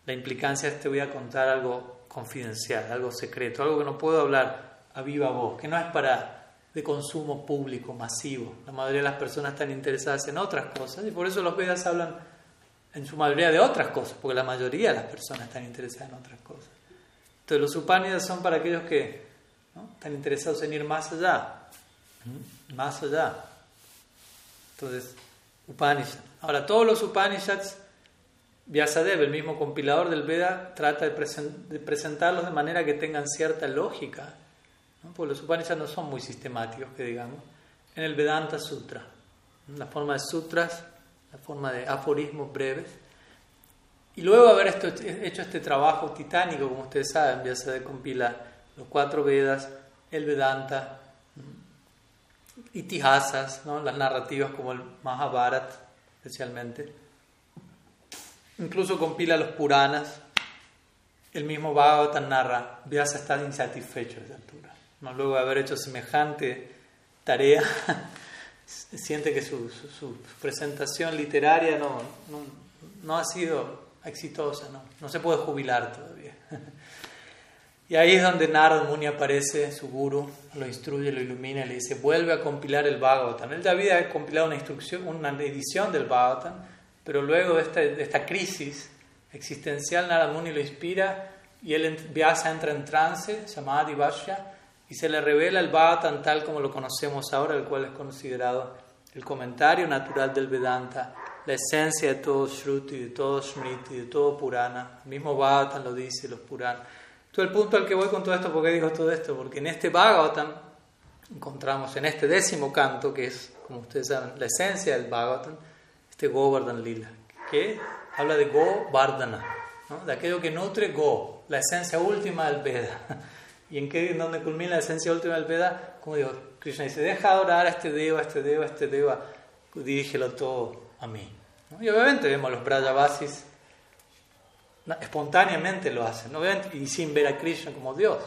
la implicancia es te voy a contar algo confidencial, algo secreto, algo que no puedo hablar a viva voz, que no es para de consumo público, masivo. La mayoría de las personas están interesadas en otras cosas y por eso los Vedas hablan en su mayoría de otras cosas, porque la mayoría de las personas están interesadas en otras cosas. Entonces los Upanishads son para aquellos que están interesados en ir más allá, más allá. Entonces, Upanishads. Ahora, todos los Upanishads Vyasadeva, el mismo compilador del Veda, trata de, presentarlos de manera que tengan cierta lógica, ¿no? porque los Upanishads no son muy sistemáticos, que digamos, en el Vedanta Sutra, la forma de sutras, la forma de aforismos breves. Y luego de haber hecho este trabajo titánico, como ustedes saben, Vyasadeva compila los cuatro Vedas, el Vedanta, itihasas, ¿no? las narrativas como el Mahabharata, especialmente Incluso compila los Puranas. El mismo Bhagavatam narra, Vyasa está insatisfecho a esa altura. ¿no? Luego de haber hecho semejante tarea, *laughs* siente que su, su, presentación literaria no, no, ha sido exitosa, ¿no? no se puede jubilar todavía. Y ahí es donde Narad Muni aparece, su guru, lo instruye, lo ilumina y le dice, vuelve a compilar el Bhagavatam. Él ya había compilado una, instrucción, una edición del Bhagavatam, pero luego de esta, esta crisis existencial, Narad Muni lo inspira y él Vyasa entra en trance, llamada Divasya, y se le revela el Bhagavatam tal como lo conocemos ahora, el cual es considerado el comentario natural del Vedanta, la esencia de todo Shruti, de todo Smriti, de todo Purana. El mismo Bhagavatam lo dice, los Puranas. Todo el punto al que voy con todo esto, ¿por qué digo todo esto? Porque en este Bhagavatam encontramos en este décimo canto, que es, como ustedes saben, la esencia del Bhagavatam, este Govardhan Lila, que habla de Go Vardhana, de aquello que nutre Go, la esencia última del Veda. *laughs* ¿Y en qué, donde culmina la esencia última del Veda? Como digo, Krishna dice, deja adorar a este Deva, a este Deva, a este Deva, dirígelo todo a mí. Y obviamente vemos los Brajavasis espontáneamente lo hacen, obviamente, y sin ver a Krishna como Dios.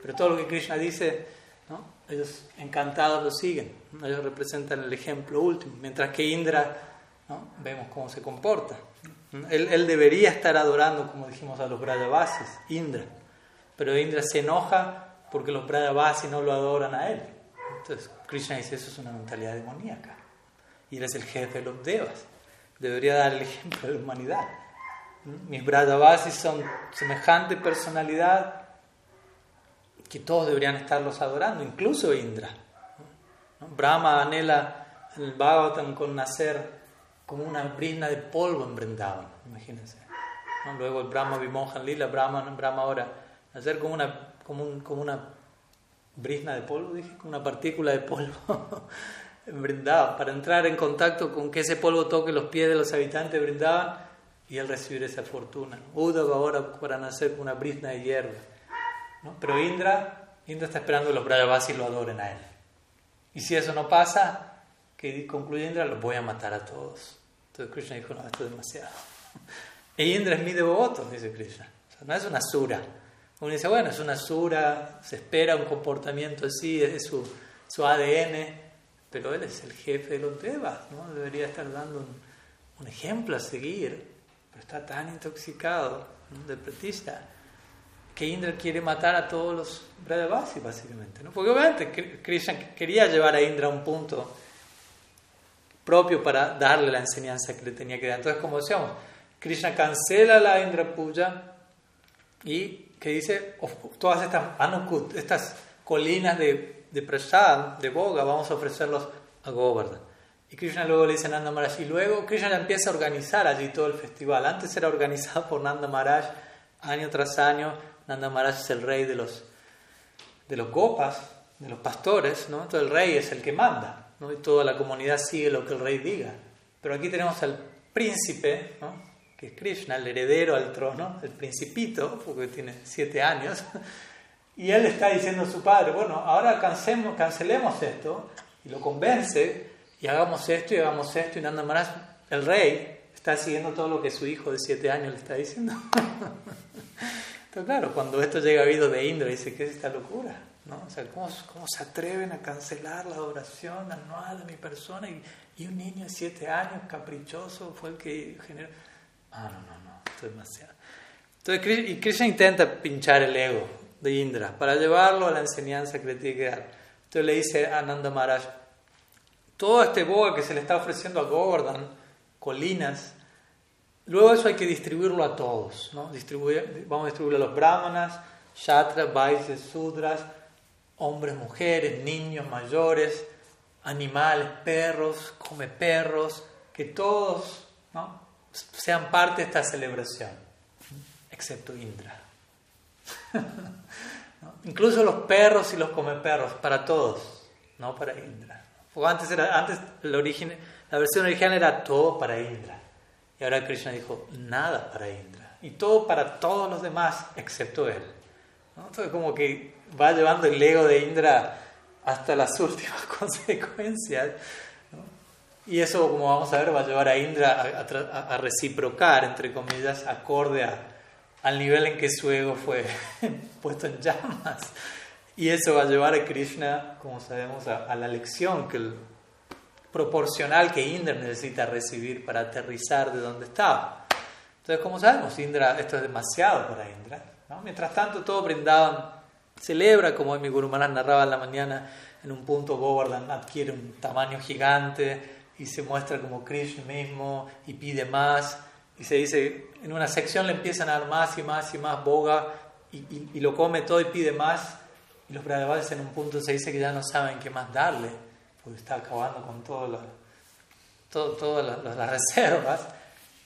Pero todo lo que Krishna dice, ¿no? ellos encantados lo siguen, ellos representan el ejemplo último, mientras que Indra vemos cómo se comporta. Él, debería estar adorando, como dijimos, a los Brajavasis, Indra, pero Indra se enoja porque los Brajavasis no lo adoran a él. Entonces Krishna dice, eso es una mentalidad demoníaca. Y él es el jefe de los devas. debería dar el ejemplo de la humanidad. Mis Brajavasis son semejante personalidad que todos deberían estarlos adorando, incluso Indra. Brahma anhela el Bhagavatam con nacer como una brisna de polvo en Vrindavan, imagínense. Luego el Brahma Vimohan Lila, Brahma, Brahma ahora, nacer como una, como, como una brisna de polvo, dije, como una partícula de polvo *laughs* en Vrindavan, para entrar en contacto con que ese polvo toque los pies de los habitantes de y él recibir esa fortuna. Uddhava ahora para nacer con una brisna de hierba. ¿no? Pero Indra, Indra está esperando que los Brajavasis lo adoren a él. Y si eso no pasa, que concluye Indra, los voy a matar a todos. Entonces Krishna dijo, no, esto es demasiado. *laughs* E Indra es mi devoto, dice Krishna. no es una sura. Uno dice, bueno, es una sura, se espera un comportamiento así, es su, su ADN, pero él es el jefe de los devas, ¿no? Debería estar dando un, un ejemplo a seguir, pero está tan intoxicado de pretista que Indra quiere matar a todos los Brajavasis, básicamente. ¿no? Porque obviamente Krishna quería llevar a Indra a un punto propio para darle la enseñanza que le tenía que dar. Entonces, como decíamos, Krishna cancela la Indra Puja y que dice, todas estas Anukut, estas colinas de, de Prasad, de Boga, vamos a ofrecerlos a Govardhan. Y Krishna luego le dice a Nanda Maharaj, y luego Krishna empieza a organizar allí todo el festival. Antes era organizado por Nanda Maharaj año tras año. Nanda Maharaj es el rey de los, de los gopas, de los pastores, ¿no? Entonces el rey es el que manda y toda la comunidad sigue lo que el rey diga. Pero aquí tenemos al príncipe, que es Krishna, el heredero al trono, el principito, porque tiene siete años, *laughs* y él está diciendo a su padre, bueno, ahora cancemos, cancelemos esto, y lo convence, y hagamos esto y hagamos esto, y Nanda Maharaj, el rey, está siguiendo todo lo que su hijo de siete años le está diciendo. *laughs* Entonces, claro, cuando esto llega a oído de Indra, dice, ¿qué es esta locura? ¿no? O sea, ¿cómo, ¿cómo, se atreven a cancelar la adoración anual de mi persona? Y, y, un niño de siete años, caprichoso, fue el que generó... Ah, no, no, no, esto es demasiado. Entonces, y Krishna intenta pinchar el ego de Indra para llevarlo a la enseñanza que tiene que dar. Entonces le dice a Nanda Maharaj, todo este boga que se le está ofreciendo a Govardhan, colinas, luego eso hay que distribuirlo a todos, ¿no? Distribuir, vamos a distribuirlo a los brahmanas, shatras, vaisas, sudras, hombres, mujeres, niños, mayores, animales, perros, come perros, que todos ¿no? sean parte de esta celebración, excepto Indra. *laughs* Incluso los perros y los come perros, para todos, no para Indra. Porque antes, era, antes la, la versión original era todo para Indra. Y ahora Krishna dijo, nada para Indra. Y todo para todos los demás, excepto él. Entonces como que va llevando el ego de Indra hasta las *laughs* últimas *laughs* consecuencias. Y eso, como vamos a ver, va a llevar a Indra a, reciprocar, entre comillas, acorde al nivel en que su ego fue *laughs* puesto en llamas. Y eso va a llevar a Krishna, como sabemos, a, la lección que el, proporcional que Indra necesita recibir para aterrizar de donde estaba. Entonces, como sabemos, Indra, esto es demasiado para Indra. Mientras tanto, todo brindaban, celebra, como mi Guru Maharaj narraba en la mañana, en un punto Govardhan adquiere un tamaño gigante y se muestra como Krishna mismo y pide más. Y se dice, en una sección le empiezan a dar más y más y más boga y, lo come todo y pide más. Y los Brahmavasis en un punto se dice que ya no saben qué más darle, porque está acabando con todas las reservas.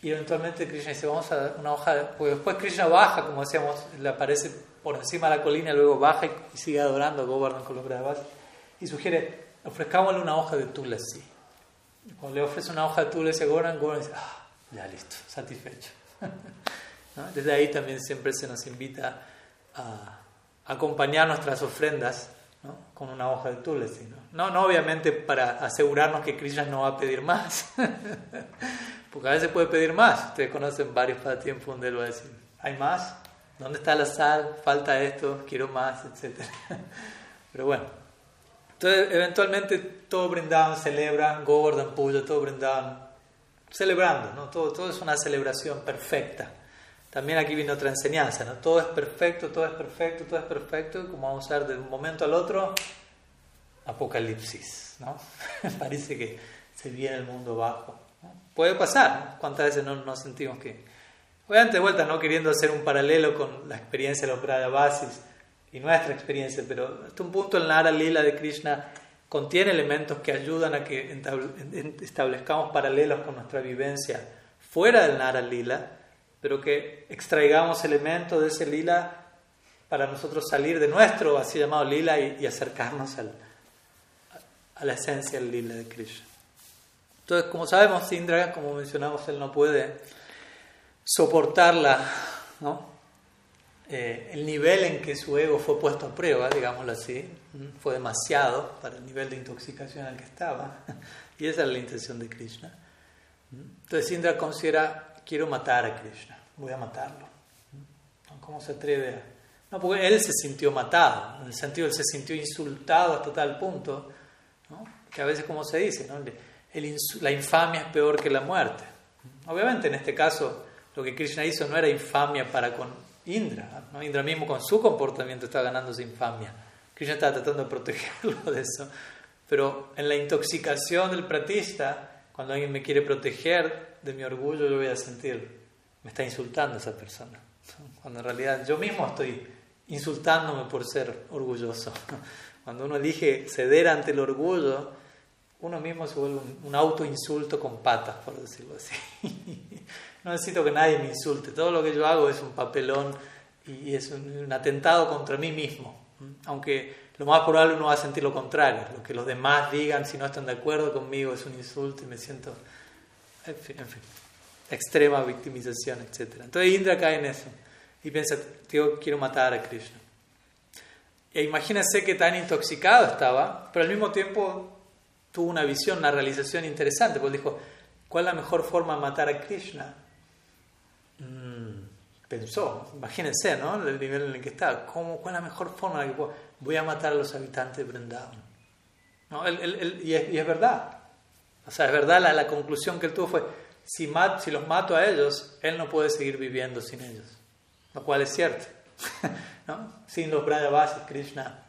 Y eventualmente Krishna dice, vamos a dar una hoja, de... porque después Krishna baja, como decíamos, le aparece por encima de la colina, luego baja y, sigue adorando a con los Brahmas, y sugiere, ofrezcámosle una hoja de tulasi. Cuando le ofrece una hoja de tulasi a Govardhan, Govardhan dice, ah, ya listo, satisfecho. *laughs* Desde ahí también siempre se nos invita a acompañar nuestras ofrendas ¿no? con una hoja de tulasi. ¿no? ¿no? No, obviamente para asegurarnos que Krishna no va a pedir más, *laughs* porque a veces puede pedir más. Ustedes conocen varios tiempo donde él va a decir, ¿hay más? ¿Dónde está la sal? Falta esto, quiero más, etc. *laughs* Pero bueno, entonces eventualmente todo brindaban, celebran, Govardhan Puja, todo brindaban, celebrando, ¿no? todo, todo es una celebración perfecta. También aquí viene otra enseñanza, ¿no? Todo es perfecto, todo es perfecto, todo es perfecto, como vamos a ver de un momento al otro, apocalipsis, ¿no? *laughs* Parece que se viene el mundo bajo puede pasar. ¿Cuántas veces no nos sentimos que... Obviamente de vuelta, no queriendo hacer un paralelo con la experiencia de los Basis y nuestra experiencia, pero hasta un punto el Nara Lila de Krishna contiene elementos que ayudan a que establezcamos paralelos con nuestra vivencia fuera del Nara Lila, pero que extraigamos elementos de ese Lila para nosotros salir de nuestro así llamado Lila y, acercarnos al, a la esencia del Lila de Krishna. Entonces, como sabemos, Indra, como mencionamos, él no puede soportarla, ¿no? Eh, el nivel en que su ego fue puesto a prueba, digámoslo así, fue demasiado para el nivel de intoxicación al que estaba. *laughs* Y esa es la intención de Krishna. Entonces Indra considera, quiero matar a Krishna, voy a matarlo. ¿Cómo se atreve a...? No, porque él se sintió matado, en el sentido él se sintió insultado hasta tal punto, que a veces como se dice, ¿no? la infamia es peor que la muerte. Obviamente en este caso lo que Krishna hizo no era infamia para con Indra. ¿no? Indra mismo con su comportamiento está ganando su infamia. Krishna está tratando de protegerlo de eso. Pero en la intoxicación del pratista, cuando alguien me quiere proteger de mi orgullo, yo voy a sentir, me está insultando esa persona. Cuando en realidad yo mismo estoy insultándome por ser orgulloso. *laughs* Cuando uno elige ceder ante el orgullo, uno mismo se vuelve un, un autoinsulto con patas, por decirlo así. *laughs* No necesito que nadie me insulte. Todo lo que yo hago es un papelón y es un, atentado contra mí mismo. Aunque lo más probable uno va a sentir lo contrario. Lo que los demás digan, si no están de acuerdo conmigo, es un insulto y me siento. En fin, en fin. Extrema victimización, etc. Entonces Indra cae en eso y piensa: Tío, quiero matar a Krishna. E imagínense que tan intoxicado estaba, pero al mismo tiempo tuvo una visión, una realización interesante, porque dijo: ¿Cuál es la mejor forma de matar a Krishna? Mm, pensó, imagínense, ¿no? El nivel en el que está. ¿Cómo, ¿Cuál es la mejor forma en la que puedo? Voy a matar a los habitantes de Vrindavan. ¿No? y, es, verdad. O sea, es verdad, la, la, conclusión que él tuvo fue, si, mat, si los mato a ellos, él no puede seguir viviendo sin ellos. Lo cual es cierto. *laughs* ¿no? Sin los Brajavasis, Krishna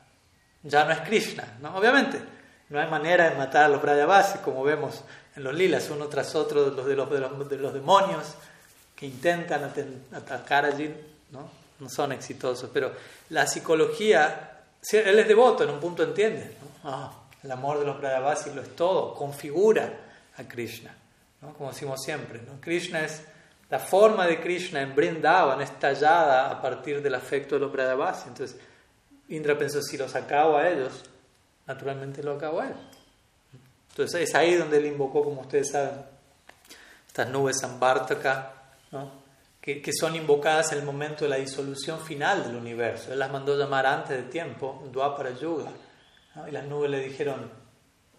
ya no es Krishna. ¿no? Obviamente, no hay manera de matar a los Brajavasis, como vemos en los lilas, uno tras otro, los de los, de los, de los demonios que intentan atacar allí, ¿no? no son exitosos. Pero la psicología, él es devoto, en un punto entiende. Ah, el amor de los Brajavasis lo es todo, configura a Krishna, ¿no? como decimos siempre. ¿no? Krishna es, la forma de Krishna en Brindavan es tallada a partir del afecto de los Brajavasis. Entonces, Indra pensó, si los acabo a ellos, naturalmente lo acabo a él. Entonces es ahí donde él invocó, como ustedes saben, estas nubes Ambartaka, que, que, son invocadas en el momento de la disolución final del universo. Él las mandó llamar antes de tiempo, Dwapara Yuga, y las nubes le dijeron,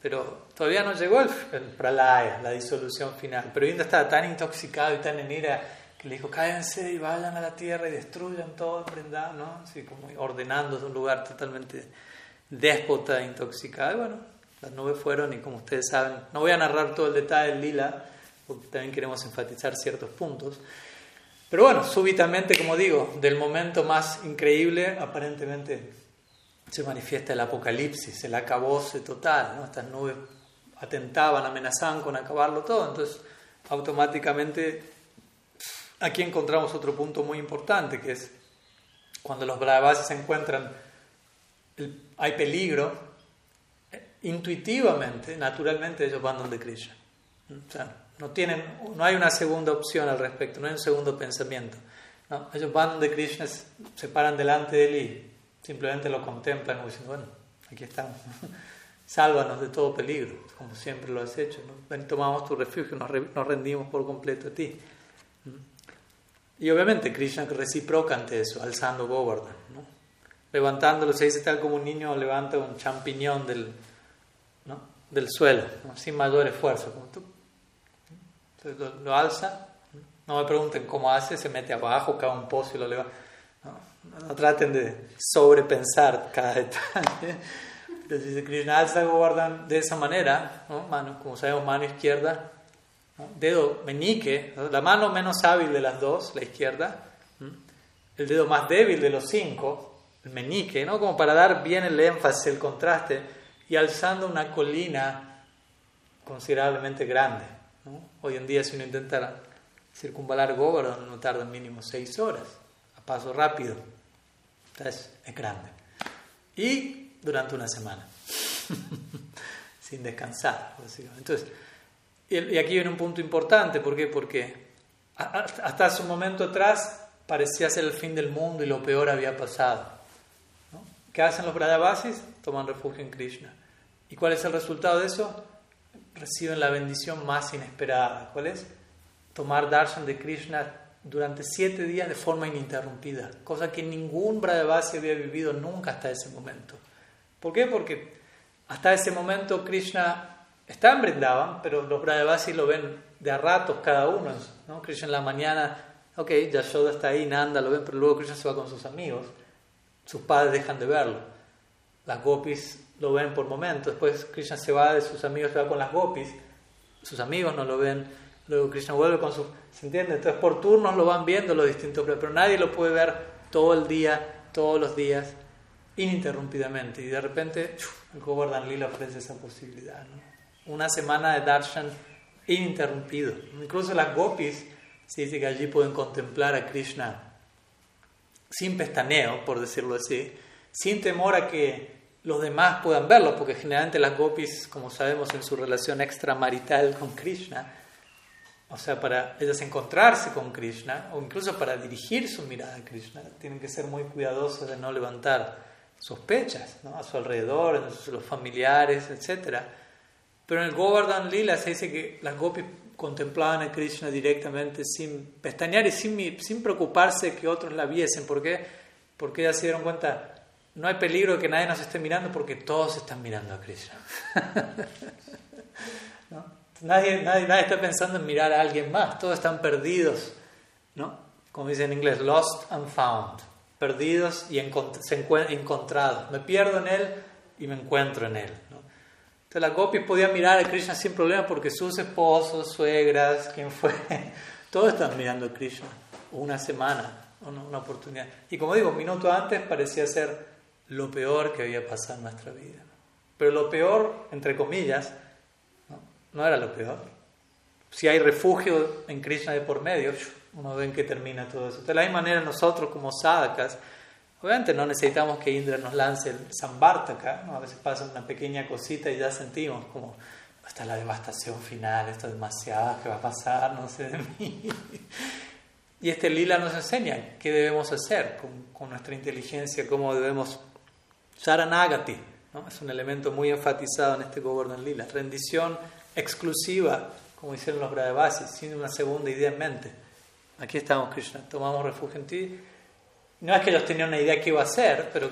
pero todavía no llegó el, pralaya, la disolución final. Pero Indra estaba tan intoxicado y tan en ira que le dijo, cállense y vayan a la tierra y destruyan todo, prenda, ¿no? Así como ordenando un lugar totalmente déspota, intoxicado. Y bueno, las nubes fueron y como ustedes saben, no voy a narrar todo el detalle del lila, porque también queremos enfatizar ciertos puntos. Pero bueno, súbitamente, como digo, del momento más increíble, aparentemente se manifiesta el apocalipsis, el acabose total. ¿no? Estas nubes atentaban, amenazaban con acabarlo todo. Entonces, automáticamente, aquí encontramos otro punto muy importante, que es cuando los bravasis se encuentran, hay peligro, intuitivamente, naturalmente ellos van donde Krishna. O sea, no, tienen, no hay una segunda opción al respecto, no hay un segundo pensamiento. ¿no? Ellos van donde Krishna, se paran delante de él y simplemente lo contemplan como diciendo, bueno, aquí estamos. *laughs* Sálvanos de todo peligro, como siempre lo has hecho. Ven, tomamos tu refugio, nos, rendimos por completo a ti. Y obviamente Krishna reciproca ante eso, alzando Govardhan. ¿no? Levantándolo, se dice tal como un niño levanta un champiñón del, del suelo, sin mayor esfuerzo. Como tú. Entonces lo, alza, no me pregunten cómo hace, se mete abajo, cae un pozo y lo levanta. No, traten de sobrepensar cada detalle. Entonces dice Krishna, alza guardan de esa manera, mano, como sabemos, mano izquierda, dedo meñique, la mano menos hábil de las dos, la izquierda, el dedo más débil de los cinco, el meñique, ¿no? como para dar bien el énfasis, el contraste y alzando una colina considerablemente grande. Hoy en día si uno intenta circunvalar Govardhan no tarda mínimo seis horas, paso rápido. Entonces es grande. Y durante una semana, *laughs* sin descansar. Entonces, y aquí viene un punto importante, ¿por qué? Porque hasta hace un momento atrás parecía ser el fin del mundo y lo peor había pasado. ¿Qué hacen los Brajavasis? Toman refugio en Krishna. ¿Y cuál es el resultado de eso? Reciben la bendición más inesperada. ¿Cuál es? Tomar darshan de Krishna durante siete días de forma ininterrumpida, cosa que ningún Brajavasi había vivido nunca hasta ese momento. ¿Por qué? Porque hasta ese momento Krishna está en Brindavan, pero los Brajavasis lo ven de a ratos cada uno. ¿no? Krishna en la mañana, ok, Yashoda está ahí, Nanda lo ven, pero luego Krishna se va con sus amigos. Sus padres dejan de verlo. Las gopis lo ven por momentos. Después Krishna se va de sus amigos, se va con las gopis. Sus amigos no lo ven. Luego Krishna vuelve con sus... ¿Se entiende? Entonces por turnos lo van viendo los distintos, pero nadie lo puede ver todo el día, todos los días, ininterrumpidamente. Y de repente el Govardhan Lila ofrece esa posibilidad. Una semana de darshan ininterrumpido. Incluso las gopis se dice que allí pueden contemplar a Krishna sin pestaneo, por decirlo así, sin temor a que los demás puedan verlo, porque generalmente las gopis, como sabemos en su relación extramarital con Krishna, o sea, para ellas encontrarse con Krishna, o incluso para dirigir su mirada a Krishna, tienen que ser muy cuidadosos de no levantar sospechas ¿no? a su alrededor, a los familiares, etc. Pero en el Govardhan Lila se dice que las gopis contemplaban a Krishna directamente sin pestañear y sin, sin preocuparse que otros la viesen. ¿Por qué? Porque ellas se dieron cuenta, no hay peligro de que nadie nos esté mirando porque todos están mirando a Krishna. *laughs* nadie, nadie, nadie, está pensando en mirar a alguien más, todos están perdidos, ¿no? como dice en inglés, lost and found, perdidos y encontrados. Me pierdo en él y me encuentro en él. Entonces las gopis podían mirar a Krishna sin problema porque sus esposos, suegras, quien fue, *laughs* todos estaban mirando a Krishna. Una semana, una, una oportunidad. Y como digo, un minuto antes parecía ser lo peor que había pasado en nuestra vida. Pero lo peor, entre comillas, no, era lo peor. Si hay refugio en Krishna de por medio, uno ve en qué termina todo eso. De la misma manera nosotros como sadhakas, Obviamente no necesitamos que Indra nos lance el Sambartaka, ¿no? a veces pasa una pequeña cosita y ya sentimos como hasta la devastación final, esto es demasiado, ¿qué va a pasar? No sé de mí. Y este lila nos enseña qué debemos hacer con, con nuestra inteligencia, cómo debemos Saranagati, ¿no? es un elemento muy enfatizado en este Govardhan Lila, rendición exclusiva, como hicieron los Brahavasis, sin una segunda idea en mente. Aquí estamos, Krishna, tomamos refugio en ti no es que ellos tenían una idea de qué iba a hacer, pero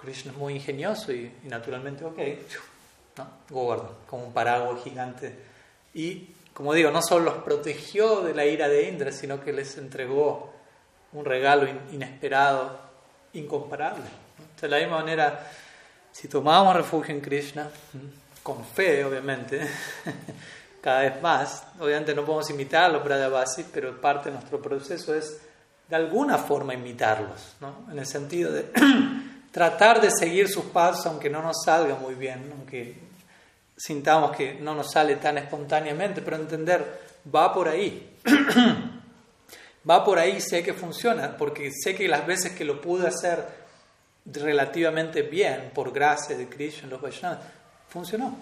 Krishna es muy ingenioso y, naturalmente, ok, ¿no? Govardhan, como un paraguas gigante. Y, como digo, no solo los protegió de la ira de Indra, sino que les entregó un regalo inesperado, incomparable. De la misma manera, si tomábamos refugio en Krishna, con fe, obviamente, *laughs* cada vez más, obviamente no podemos imitar a los Brajavasis, pero parte de nuestro proceso es de alguna forma imitarlos, ¿no? en el sentido de *clears throat* tratar de seguir sus pasos aunque no nos salga muy bien, aunque sintamos que no nos sale tan espontáneamente, pero entender, va por ahí. *clears throat* va por ahí, sé que funciona, porque sé que las veces que lo pude hacer relativamente bien, por gracia de Krishna, los Vaishnavas, funcionó.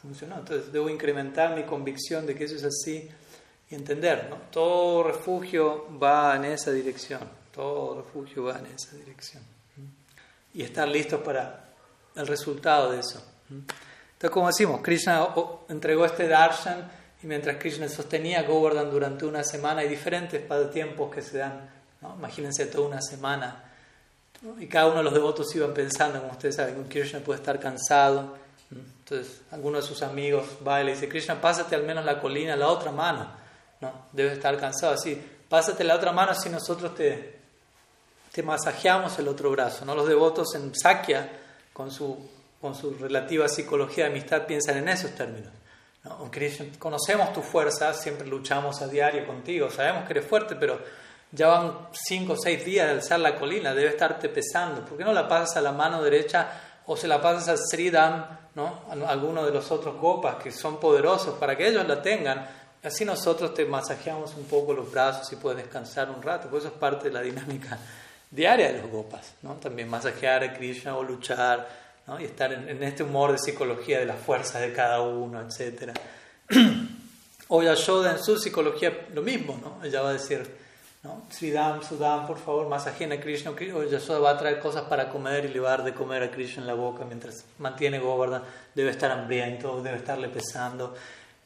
Funcionó. Entonces debo incrementar mi convicción de que eso es así y entender, ¿no? Todo refugio va en esa dirección, todo refugio va en esa dirección. Y estar listos para el resultado de eso. Entonces, como decimos, Krishna entregó este darshan y mientras Krishna sostenía Govardhan durante una semana, hay diferentes tiempos que se dan, ¿no? imagínense toda una semana. Y cada uno de los devotos iban pensando, como ustedes saben, que Krishna puede estar cansado. Entonces, alguno de sus amigos va y le dice, Krishna, pásate al menos la colina la otra mano. ¿no? Debes estar cansado. Así, pásate la otra mano si nosotros te, te masajeamos el otro brazo. ¿no? Los devotos en Sakya, con su, con su relativa psicología de amistad, piensan en esos términos. ¿no? conocemos tu fuerza, siempre luchamos a diario contigo, sabemos que eres fuerte, pero ya van cinco o seis días de alzar la colina, debe estarte pesando. ¿Por qué no la pasas a la mano derecha o se la pasas a Sridham, ¿no? a alguno de los otros gopas que son poderosos para que ellos la tengan. Así nosotros te masajeamos un poco los brazos y puedes descansar un rato, pues eso es parte de la dinámica *laughs* diaria de los gopas. ¿no? También masajear a Krishna o luchar ¿no? y estar en, este humor de psicología de las fuerzas de cada uno, etc. o Yashoda en su psicología lo mismo, ¿no? ella va a decir ¿no? Sridham, Sudam, por favor, masajeen a Krishna. O Yashoda va a traer cosas para comer y le va a dar de comer a Krishna en la boca mientras mantiene Govardhan. Debe estar hambriento, debe estarle pesando.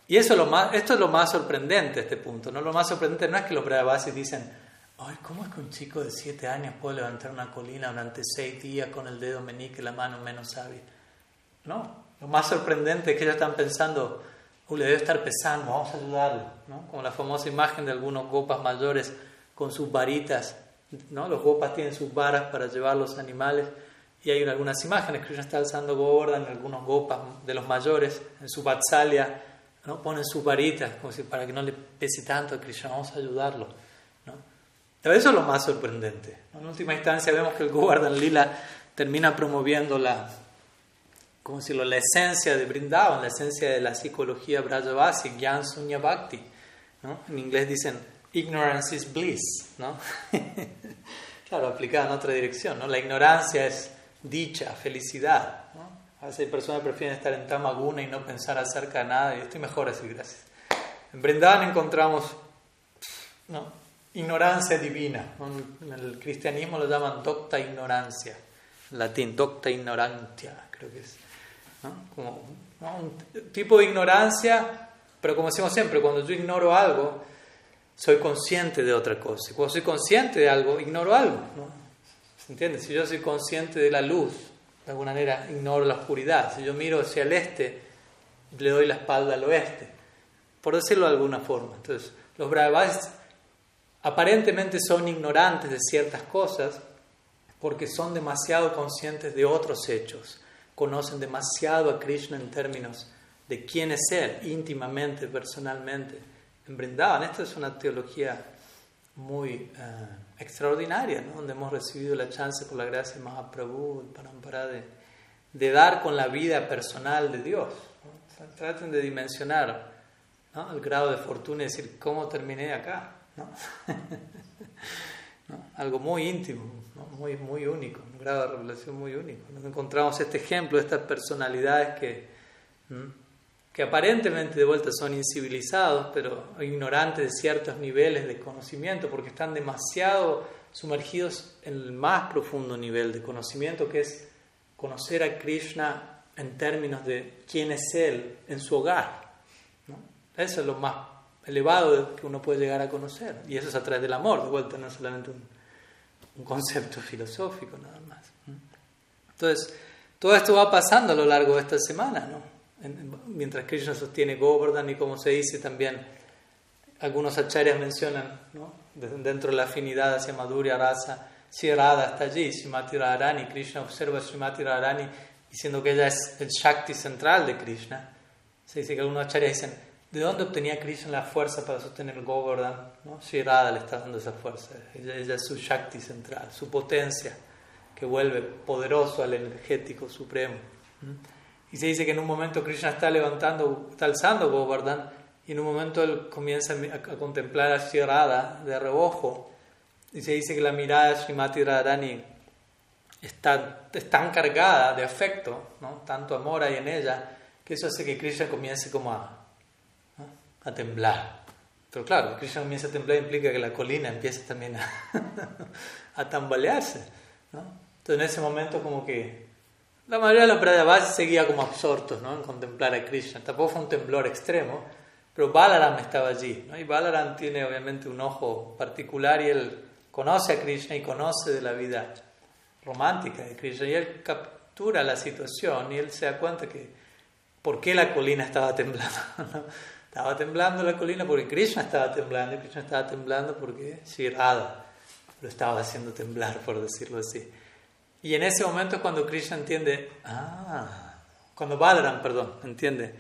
Y eso es lo más, esto es lo más sorprendente, este punto. ¿no? Lo más sorprendente no es que los Brahavasis dicen, Ay, ¿cómo es que un chico de 7 años puede levantar una colina durante 6 días con el dedo meñique y la mano menos sabia? No, lo más sorprendente es que ellos están pensando, le debe estar pesando, vamos a ayudarlo. ¿no? Como la famosa imagen de algunos gopas mayores con sus varitas, ¿no? Los gopas tienen sus varas para llevar los animales y hay algunas imágenes Krishna está alzando en algunos gopas de los mayores, en su vatsalya, ¿no? Ponen sus varitas como si para que no le pese tanto a Krishna, vamos a ayudarlo, ¿no? Pero eso es lo más sorprendente. En última instancia vemos que el Govardhan Lila termina promoviendo la, como decirlo, la esencia de Brindavan, la esencia de la psicología Brajavasi, Gyan Sunya Bhakti. ¿no? En inglés dicen ignorance is bliss, ¿no? *laughs* claro, aplicada en otra dirección, ¿no? La ignorancia es dicha, felicidad, ¿no? A veces hay personas que prefieren estar en Tamaguna y no pensar acerca de nada, y estoy mejor así, gracias. En Brindavan encontramos, ¿no? Ignorancia divina. En el cristianismo lo llaman docta ignorancia, en latín, docta ignorantia, creo que es. ¿no? Como un tipo de ignorancia, pero como decimos siempre, cuando yo ignoro algo, soy consciente de otra cosa. Cuando soy consciente de algo, ignoro algo. ¿no? ¿Se entiende? Si yo soy consciente de la luz, de alguna manera ignoro la oscuridad. Si yo miro hacia el este, le doy la espalda al oeste. Por decirlo de alguna forma. Entonces, los Brahmas aparentemente son ignorantes de ciertas cosas porque son demasiado conscientes de otros hechos. Conocen demasiado a Krishna en términos de quién es Él, íntimamente, personalmente en Brindavan. Es una teología muy eh, extraordinaria, ¿no? donde hemos recibido la chance por la gracia de Mahaprabhu, para de, de dar con la vida personal de Dios. traten de dimensionar el grado de fortuna y decir, ¿cómo terminé acá? *laughs* Algo muy íntimo, muy, muy único, un grado de revelación muy único. Nos encontramos este ejemplo estas personalidades que que aparentemente de vuelta son incivilizados, pero ignorantes de ciertos niveles de conocimiento, porque están demasiado sumergidos en el más profundo nivel de conocimiento, que es conocer a Krishna en términos de quién es Él en su hogar. Eso es lo más elevado que uno puede llegar a conocer. Y eso es a través del amor, de vuelta, no es solamente un, un concepto *laughs* filosófico nada más. Entonces, todo esto va pasando a lo largo de esta semana, ¿no? Mientras Krishna sostiene Govardhan y como se dice también, algunos acharyas mencionan ¿no? dentro de la afinidad hacia Madhurya Rasa, si Radha está allí, Srimati Radharani, Krishna observa a Srimati Radharani diciendo que ella es el Shakti central de Krishna. Se dice que algunos acharyas dicen, ¿de dónde obtenía Krishna la fuerza para sostener Govardhan? ¿no? Si Radha le está dando esa fuerza, ella, ella es su Shakti central, su potencia que vuelve poderoso al energético supremo. Y se dice que en un momento Krishna está levantando, está alzando Govardhan, y en un momento él comienza a, contemplar a Sri de reojo. Y se dice que la mirada de Srimati Radharani está, tan cargada de afecto, ¿no? tanto amor hay en ella, que eso hace que Krishna comience como a, a temblar. Pero claro, Krishna comienza a temblar implica que la colina empieza también a, *laughs* a tambalearse. ¿no? Entonces en ese momento como que la mayoría de los Brajavasis seguía como absortos ¿no? en contemplar a Krishna. Tampoco fue un temblor extremo, pero Balaram estaba allí. ¿no? Y Balaram tiene obviamente un ojo particular y él conoce a Krishna y conoce de la vida romántica de Krishna. Y él captura la situación y él se da cuenta que por qué la colina estaba temblando. *laughs* Estaba temblando la colina porque Krishna estaba temblando y Krishna estaba temblando porque Shirada lo estaba haciendo temblar, por decirlo así. Y en ese momento es cuando Krishna entiende, ah, cuando Balaram, perdón, entiende.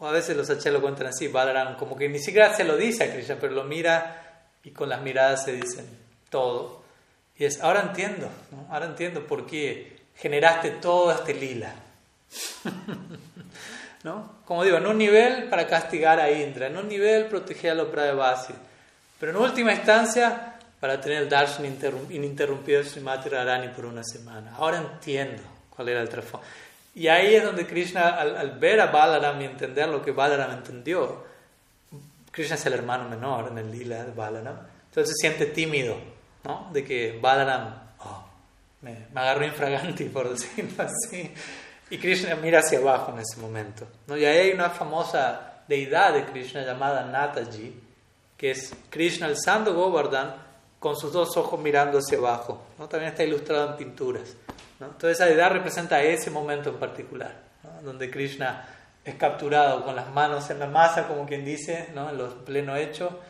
O a veces los H lo cuentan así, Balaram como que ni siquiera se lo dice a Krishna, pero lo mira y con las miradas se dicen todo. Y es, ahora entiendo, ¿no? ahora entiendo por qué generaste todo este lila. *laughs* ¿No? Como digo, en un nivel para castigar a Indra, en un nivel proteger a los Pradevasi, pero en última instancia para tener el darshan ininterrumpido Srimati Radharani por una semana. Ahora entiendo cuál era el trasfondo. Y ahí es donde Krishna, al, ver a Balaram y entender lo que Balaram entendió, Krishna es el hermano menor en el lila de Balaram, entonces se siente tímido, ¿no? De que Balaram oh, me, me, agarró infraganti, por decirlo así. Y Krishna mira hacia abajo en ese momento. ¿no? Y ahí hay una famosa deidad de Krishna llamada Nataji, que es Krishna alzando Govardhan con sus dos ojos mirando hacia abajo. ¿no? También está ilustrado en pinturas. ¿no? Entonces esa deidad representa ese momento en particular, donde Krishna es capturado con las manos en la masa, como quien dice, en lo pleno hecho,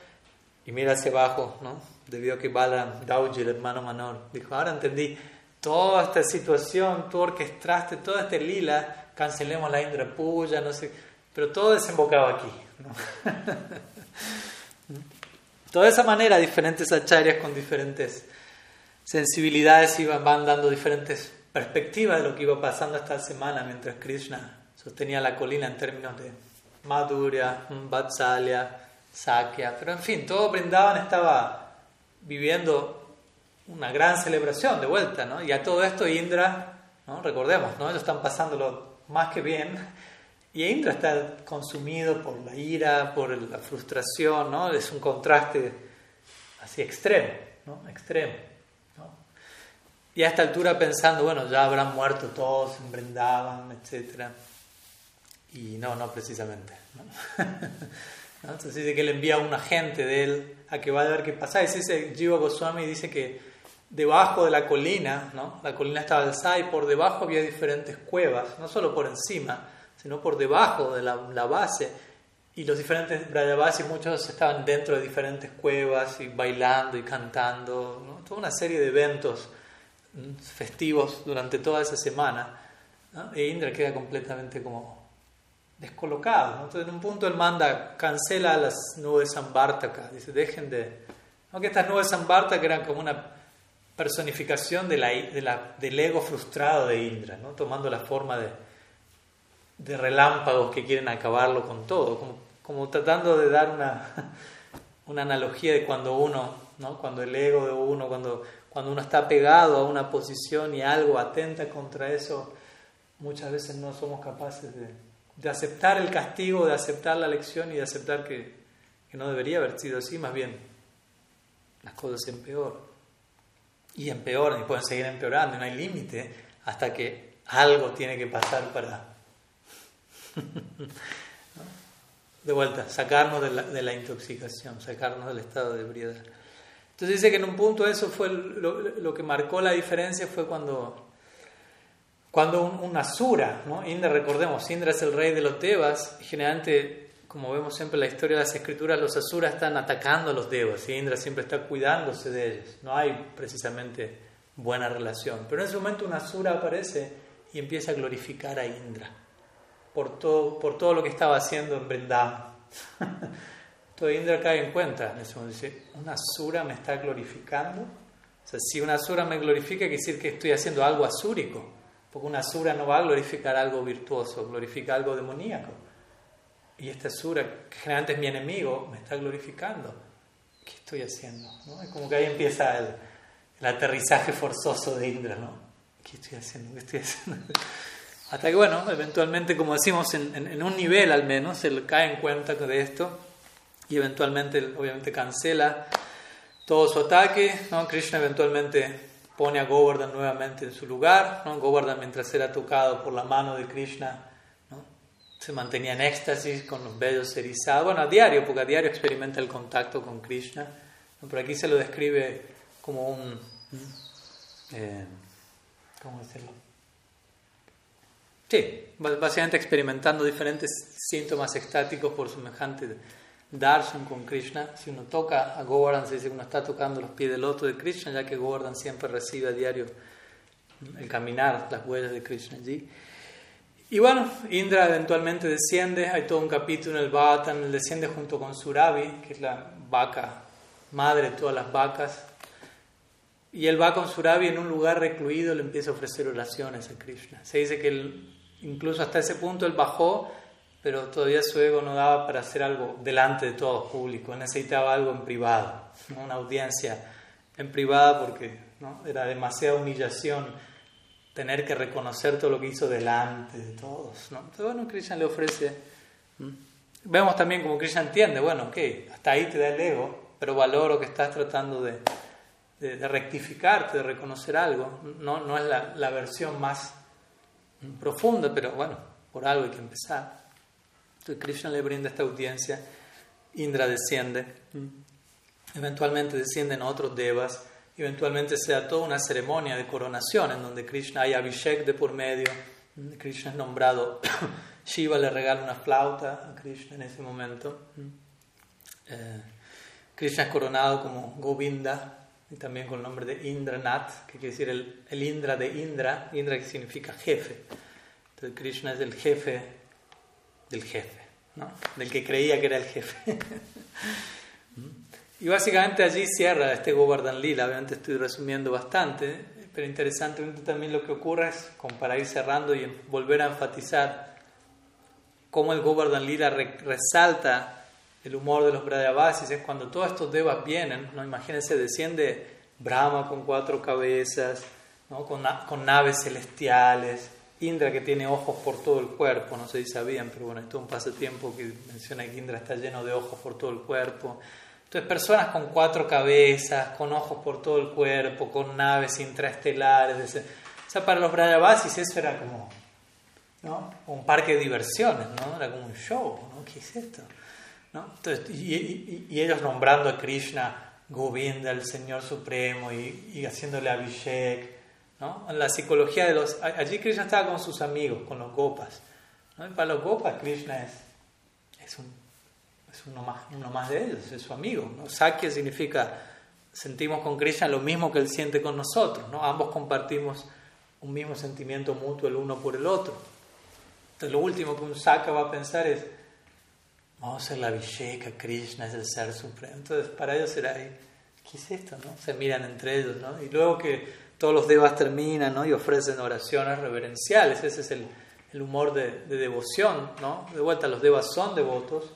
y mira hacia abajo, debido a que Balaram Dauji, el hermano menor, dijo, ahora entendí toda esta situación, tú orquestaste todo este lila, cancelemos la Indra Puya, no sé, pero todo desembocaba aquí. *laughs* Toda esa manera, diferentes acharyas con diferentes sensibilidades iban, van dando diferentes perspectivas de lo que iba pasando esta semana mientras Krishna sostenía la colina en términos de Madhurya, Vatsalya, Sakya. Pero en fin, todo Brindavan estaba viviendo una gran celebración de vuelta, ¿no? Y a todo esto Indra, ¿no? recordemos, ¿no? ellos están pasándolo más que bien y Indra está consumido por la ira, por la frustración, ¿no? Es un contraste así extremo, ¿no? Extremo. Y a esta altura pensando, bueno, ya habrán muerto todos, se Brindavan, etc. Y no, no precisamente. *laughs* ¿no? Entonces dice que le envía a un agente de él a que va a ver qué pasa. Y dice Jiva Goswami dice que debajo de la colina, ¿no? la colina estaba alzada y por debajo había diferentes cuevas, no solo por encima, sino por debajo de la, base. Y los diferentes y muchos estaban dentro de diferentes cuevas y bailando y cantando, toda una serie de eventos festivos durante toda esa semana. E Indra queda completamente como descolocado. Entonces, en un punto él manda, cancela las nubes Sambartaka, dice, dejen de... Aunque estas nubes Sambartaka eran como una personificación de del ego frustrado de Indra, ¿no? tomando la forma de de relámpagos que quieren acabarlo con todo, como, como tratando de dar una, *laughs* una, analogía de cuando uno, ¿no? cuando el ego de uno, cuando, cuando uno está pegado a una posición y algo atenta contra eso, muchas veces no somos capaces de, de aceptar el castigo, de aceptar la lección y de aceptar que, que no debería haber sido así, más bien las cosas empeoran. Y empeoran y pueden seguir empeorando, no hay límite hasta que algo tiene que pasar para *laughs* De vuelta, sacarnos de la, intoxicación, sacarnos del estado de ebriedad. Entonces dice que en un punto eso fue lo, que marcó la diferencia fue cuando, cuando un, Asura. Indra, recordemos, Indra es el rey de los Devas generalmente, como vemos siempre en la historia de las escrituras, los Asuras están atacando a los Devas y Indra siempre está cuidándose de ellos. No hay precisamente buena relación. Pero en ese momento un Asura aparece y empieza a glorificar a Indra por todo, por todo lo que estaba haciendo en Vrindavan. *laughs* Todo Indra cae en cuenta. En ese momento dice, ¿una asura me está glorificando? O sea, si una asura me glorifica, quiere decir que estoy haciendo algo asúrico. Porque una asura no va a glorificar algo virtuoso, glorifica algo demoníaco. Y esta asura, que generalmente es mi enemigo, me está glorificando. ¿Qué estoy haciendo? ¿No? Es como que ahí empieza el, el aterrizaje forzoso de Indra, ¿no? ¿Qué estoy haciendo? ¿Qué estoy haciendo? Hasta que, bueno, eventualmente, como decimos, en, un nivel al menos, él cae en cuenta de esto y eventualmente, obviamente, cancela todo su ataque. ¿no? Krishna eventualmente pone a Govardhan nuevamente en su lugar. ¿no? Govardhan, mientras era tocado por la mano de Krishna, ¿no? se mantenía en éxtasis con los vellos erizados. Bueno, a diario, porque a diario experimenta el contacto con Krishna. Pero aquí se lo describe como un. Eh, ¿Cómo decirlo? Sí, básicamente experimentando diferentes síntomas estáticos por semejante darshan con Krishna. Si uno toca a Govardhan, se dice que uno está tocando los pies del otro de Krishna, ya que Govardhan siempre recibe a diario el caminar, las huellas de Krishna allí. Y bueno, Indra eventualmente desciende, hay todo un capítulo en el Bhattan, él desciende junto con Surabi, que es la vaca madre de todas las vacas, y él va con Surabi en un lugar recluido, le empieza a ofrecer oraciones a Krishna. Se dice que él, incluso hasta ese punto él bajó, pero todavía su ego no daba para hacer algo delante de todo público, necesitaba algo en privado, una audiencia en privado porque ¿no? era demasiada humillación tener que reconocer todo lo que hizo delante de todos. Entonces, bueno, Krishna le ofrece. Vemos también como Krishna entiende, bueno, ok, hasta ahí te da el ego, pero valoro que estás tratando de, de, rectificarte, de reconocer algo. No, no es la, la, versión más profunda, pero bueno, por algo hay que empezar. Entonces Krishna le brinda esta audiencia, Indra desciende, eventualmente descienden otros devas, eventualmente se da toda una ceremonia de coronación en donde Krishna hay Abhishek de por medio, Krishna es nombrado, *coughs* Shiva le regala una flauta a Krishna en ese momento. Eh, Krishna es coronado como Govinda, y también con el nombre de Indranath, que quiere decir el, el, Indra de Indra, Indra que significa jefe. Entonces Krishna es el jefe del jefe, ¿no? del que creía que era el jefe. *laughs* y básicamente allí cierra este Govardhan Lila, obviamente estoy resumiendo bastante, pero interesantemente también lo que ocurre es, como para ir cerrando y volver a enfatizar cómo el Govardhan Lila resalta el humor de los Brajavasis es cuando todos estos devas vienen, ¿no? imagínense, desciende Brahma con cuatro cabezas, ¿no? con, con, naves celestiales, Indra que tiene ojos por todo el cuerpo, no sé si sabían, pero bueno, esto es un pasatiempo que menciona que Indra está lleno de ojos por todo el cuerpo. Entonces, personas con cuatro cabezas, con ojos por todo el cuerpo, con naves intraestelares. O sea, para los Brajavasis eso era como ¿no? un parque de diversiones, ¿no? era como un show. ¿no? ¿Qué es esto? Entonces, y, ellos nombrando a Krishna Govinda, el Señor Supremo, y, haciéndole Abhishek. ¿no? En la psicología de los... Allí Krishna estaba con sus amigos, con los gopas. ¿no? Y para los gopas Krishna es, es, un, es uno, más, uno más de ellos, es su amigo. ¿no? Sakya significa sentimos con Krishna lo mismo que él siente con nosotros. ¿no? Ambos compartimos un mismo sentimiento mutuo el uno por el otro. Entonces lo último que un Saka va a pensar es Vamos a hacer la Visheka, Krishna es el ser supremo. Entonces, para ellos será, ¿qué es esto? No? Se miran entre ellos, ¿no? Y luego que todos los devas terminan, ¿no? Y ofrecen oraciones reverenciales. Ese es el, el humor de, de, devoción, ¿no? De vuelta, los devas son devotos,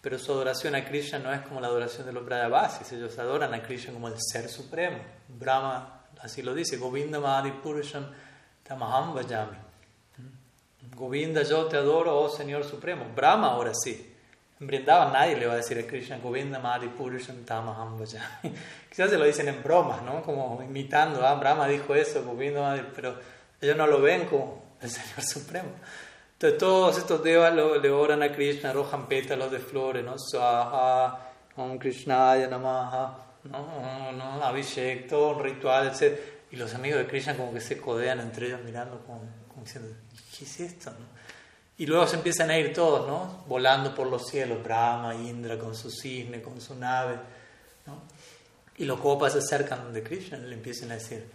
pero su adoración a Krishna no es como la adoración de los Brahavasis. Ellos adoran a Krishna como el ser supremo. Brahma así lo dice, Govinda Mahadi Purusham Tamaham Vajami. Govinda, yo te adoro, oh Señor Supremo. Brahma ahora sí. En Brindavan nadie le va a decir a Krishna Govinda Purusham Tamaham *laughs* Quizás se lo dicen en bromas, ¿no? Como imitando, ah, Brahma dijo eso, Govinda Madi, pero ellos no lo ven como *laughs* el Señor Supremo. Entonces todos estos devas le oran a Krishna, arrojan pétalos de flores, ¿no? Swaha, Om Krishnaya Namaha, ¿no? ¿no? Abhishek, todo un ritual, etc. Y los amigos de Krishna como que se codean entre ellos mirando como, como diciendo, ¿qué es esto? No? Y luego se empiezan a ir todos, ¿no? Volando por los cielos, Brahma, Indra con su cisne, con su nave, ¿no? Y los copas se acercan de Krishna y le empiezan a decir,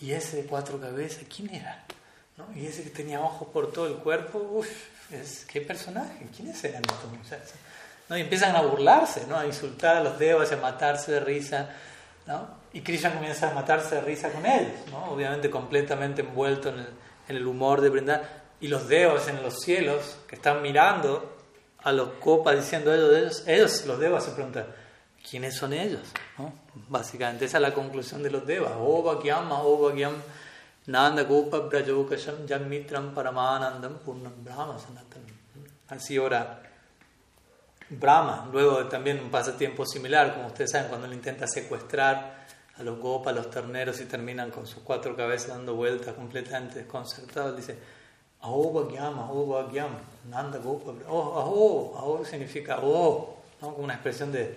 ¿y ese de cuatro cabezas, quién era? ¿No? Y ese que tenía ojos por todo el cuerpo, uff, ¿qué personaje? ¿Quiénes eran estos muchachos? ¿No? Y empiezan a burlarse, ¿no? A insultar a los devas, a matarse de risa, ¿no? Y Krishna comienza a matarse de risa con ellos, ¿no? Obviamente completamente envuelto en el, en el humor de brindar y los deos en los cielos que están mirando a los copas diciendo ellos, ellos, los devas se preguntan, ¿quiénes son ellos? Básicamente esa es la conclusión de los devas. Nanda Gopa Brajokasham Janmitram Paramanandam Purnam Brahma Así ahora Brahma, luego también un pasatiempo similar, como ustedes saben, cuando él intenta secuestrar a los gopas, a los terneros y terminan con sus cuatro cabezas dando vueltas completamente desconcertados, dice Ahobagyam, Ahobagyam, Nanda Gopa. Oh, aho, aho significa oh, ¿no? como una expresión de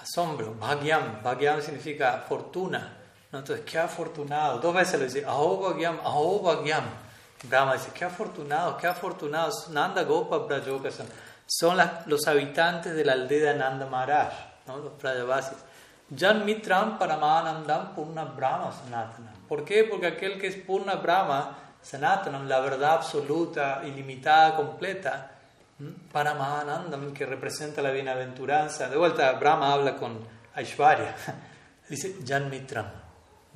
asombro. Bhagyam, Bhagyam significa fortuna. ¿no? Entonces, qué afortunado. Dos veces lo dice, Ahobagyam, Ahobagyam. Brahma dice, qué afortunados, qué afortunados. Nanda Gopa Brajokasan. Son las, los habitantes de la aldea de Nanda Maharaj, ¿no? los Prajavasis. Jan Mitram Paramanandam Purna Brahma Sanatana. ¿Por qué? Porque aquel que es Purna Brahma Sanatanam, la verdad absoluta, ilimitada, completa, para Mahanandam, que representa la bienaventuranza. De vuelta, Brahma habla con Aishwarya. *laughs* Dice Jan Mitram.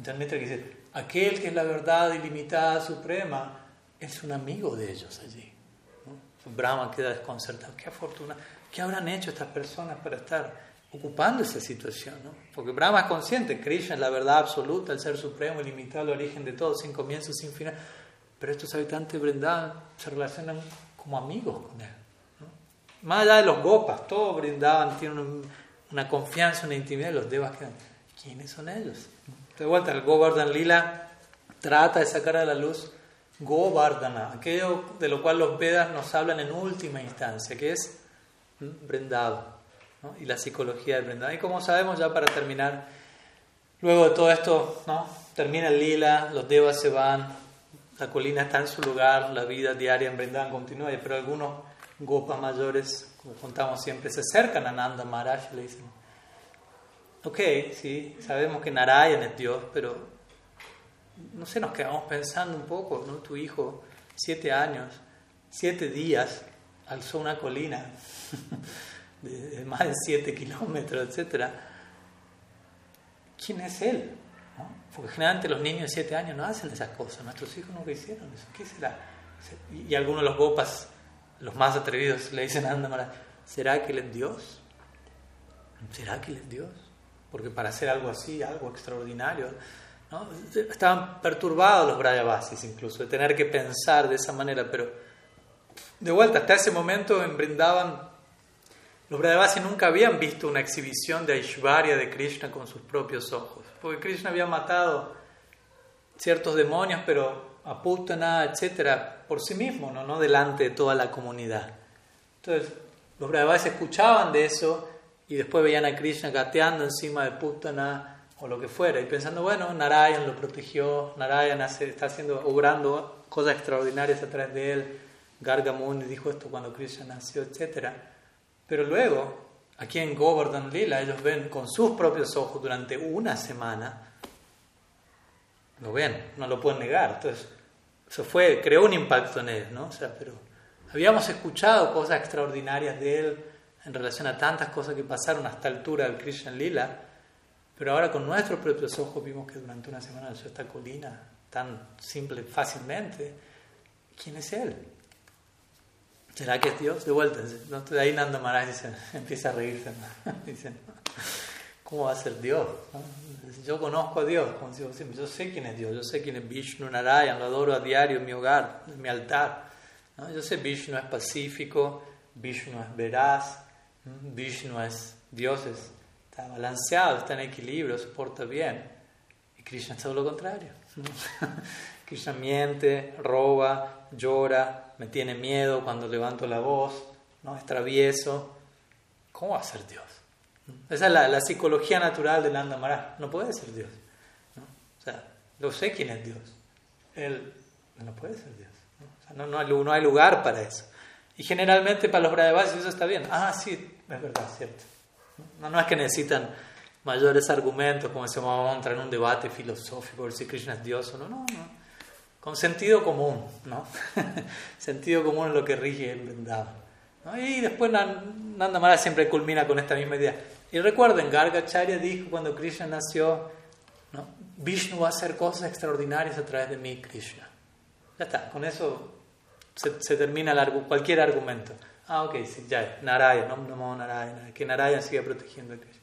Janmitra dice, aquel que es la verdad ilimitada, suprema, es un amigo de ellos allí. Brahma queda desconcertado. Qué afortuna. ¿Qué habrán hecho estas personas para estar ocupando esa situación? ¿no? Porque Brahma es consciente, Krishna es la verdad absoluta, el ser supremo, ilimitado, el origen de todo, sin comienzo, sin final. Pero estos habitantes de Vrindavan se relacionan como amigos con él. Más allá de los gopas, todos Brindavan tienen una confianza, una intimidad, los devas quedan. ¿Quiénes son ellos? De vuelta, el Govardhan Lila trata de sacar a la luz Govardhana, aquello de lo cual los Vedas nos hablan en última instancia, que es Vrindavan y la psicología de Vrindavan. Y como sabemos, ya para terminar, luego de todo esto, ¿no? termina el lila, los devas se van, la colina está en su lugar, la vida diaria en Vrindavan continúa, pero algunos gopas mayores, como contamos siempre, se acercan a Nanda Maharaj y le dicen, ok, sí, sabemos que Narayan es Dios, pero no sé, nos quedamos pensando un poco, ¿no? Tu hijo, siete años, siete días, alzó una colina *laughs* de, más de siete kilómetros, etc. ¿Quién es él? Porque generalmente los niños de siete años no hacen esas cosas, nuestros hijos no lo hicieron eso. ¿Qué será? Y algunos de los gopas, los más atrevidos, le dicen a Andamara, ¿será que él es Dios? ¿Será que él es Dios? Porque para hacer algo así, algo extraordinario, Estaban perturbados los Brayavasis incluso de tener que pensar de esa manera, pero de vuelta, hasta ese momento en Brindavan, los Brayavasis nunca habían visto una exhibición de Aishwarya de Krishna con sus propios ojos, porque Krishna había matado ciertos demonios, pero a Putana, etcétera, por sí mismo, ¿no? no delante de toda la comunidad. Entonces, los Brayavasis escuchaban de eso y después veían a Krishna gateando encima de Putana o lo que fuera, y pensando, bueno, Narayan lo protegió, Narayan está haciendo, obrando cosas extraordinarias a través de él, Gargamuni dijo esto cuando Krishna nació, etc. Pero luego, aquí en Govardhan Lila, ellos ven con sus propios ojos durante una semana, lo ven, no lo pueden negar, entonces eso fue, creó un impacto en ellos, ¿no? O sea, pero habíamos escuchado cosas extraordinarias de él en relación a tantas cosas que pasaron hasta altura del Krishna Lila, pero ahora con nuestros propios ojos vimos que durante una semana nació esta colina tan simple, fácilmente. ¿Quién es Él? ¿Será que es Dios? De vuelta, de ahí Nanda Maharaj *laughs* empieza a reírse. *laughs* Dice, ¿cómo va a ser Dios? Yo conozco a Dios, yo sé quién es Dios, yo sé quién es Vishnu Narayan, lo adoro a diario en mi hogar, en mi altar. Yo sé Vishnu es pacífico, Vishnu es veraz, Vishnu es Dios, es está balanceado, está en equilibrio, se porta bien. Y Krishna es todo lo contrario. *laughs* Krishna miente, roba, llora, me tiene miedo cuando levanto la voz, ¿no? es travieso. ¿Cómo va a ser Dios? Esa es la, psicología natural de Nanda Maharaj. No puede ser Dios. ¿no? O sea, lo sé quién es Dios. Él no puede ser Dios. ¿no? no, no, hay, lugar para eso. Y generalmente para los Brahmavasis eso está bien. Ah, sí, es verdad, cierto. No, no es que necesitan mayores argumentos, como si vamos a entrar en un debate filosófico, si Krishna es Dios o no, no, no. Con sentido común, ¿no? *laughs* sentido común es lo que rige el Vrindavan. Y después Nanda Mara siempre culmina con esta misma idea. Y recuerden, Gargacharya dijo cuando Krishna nació, ¿no? Vishnu va a hacer cosas extraordinarias a través de mí, Krishna. Ya está, con eso se, termina cualquier argumento. Ah, ok, sí, ya, Narayana, no, no Narayana, que Narayana siga protegiendo a Krishna.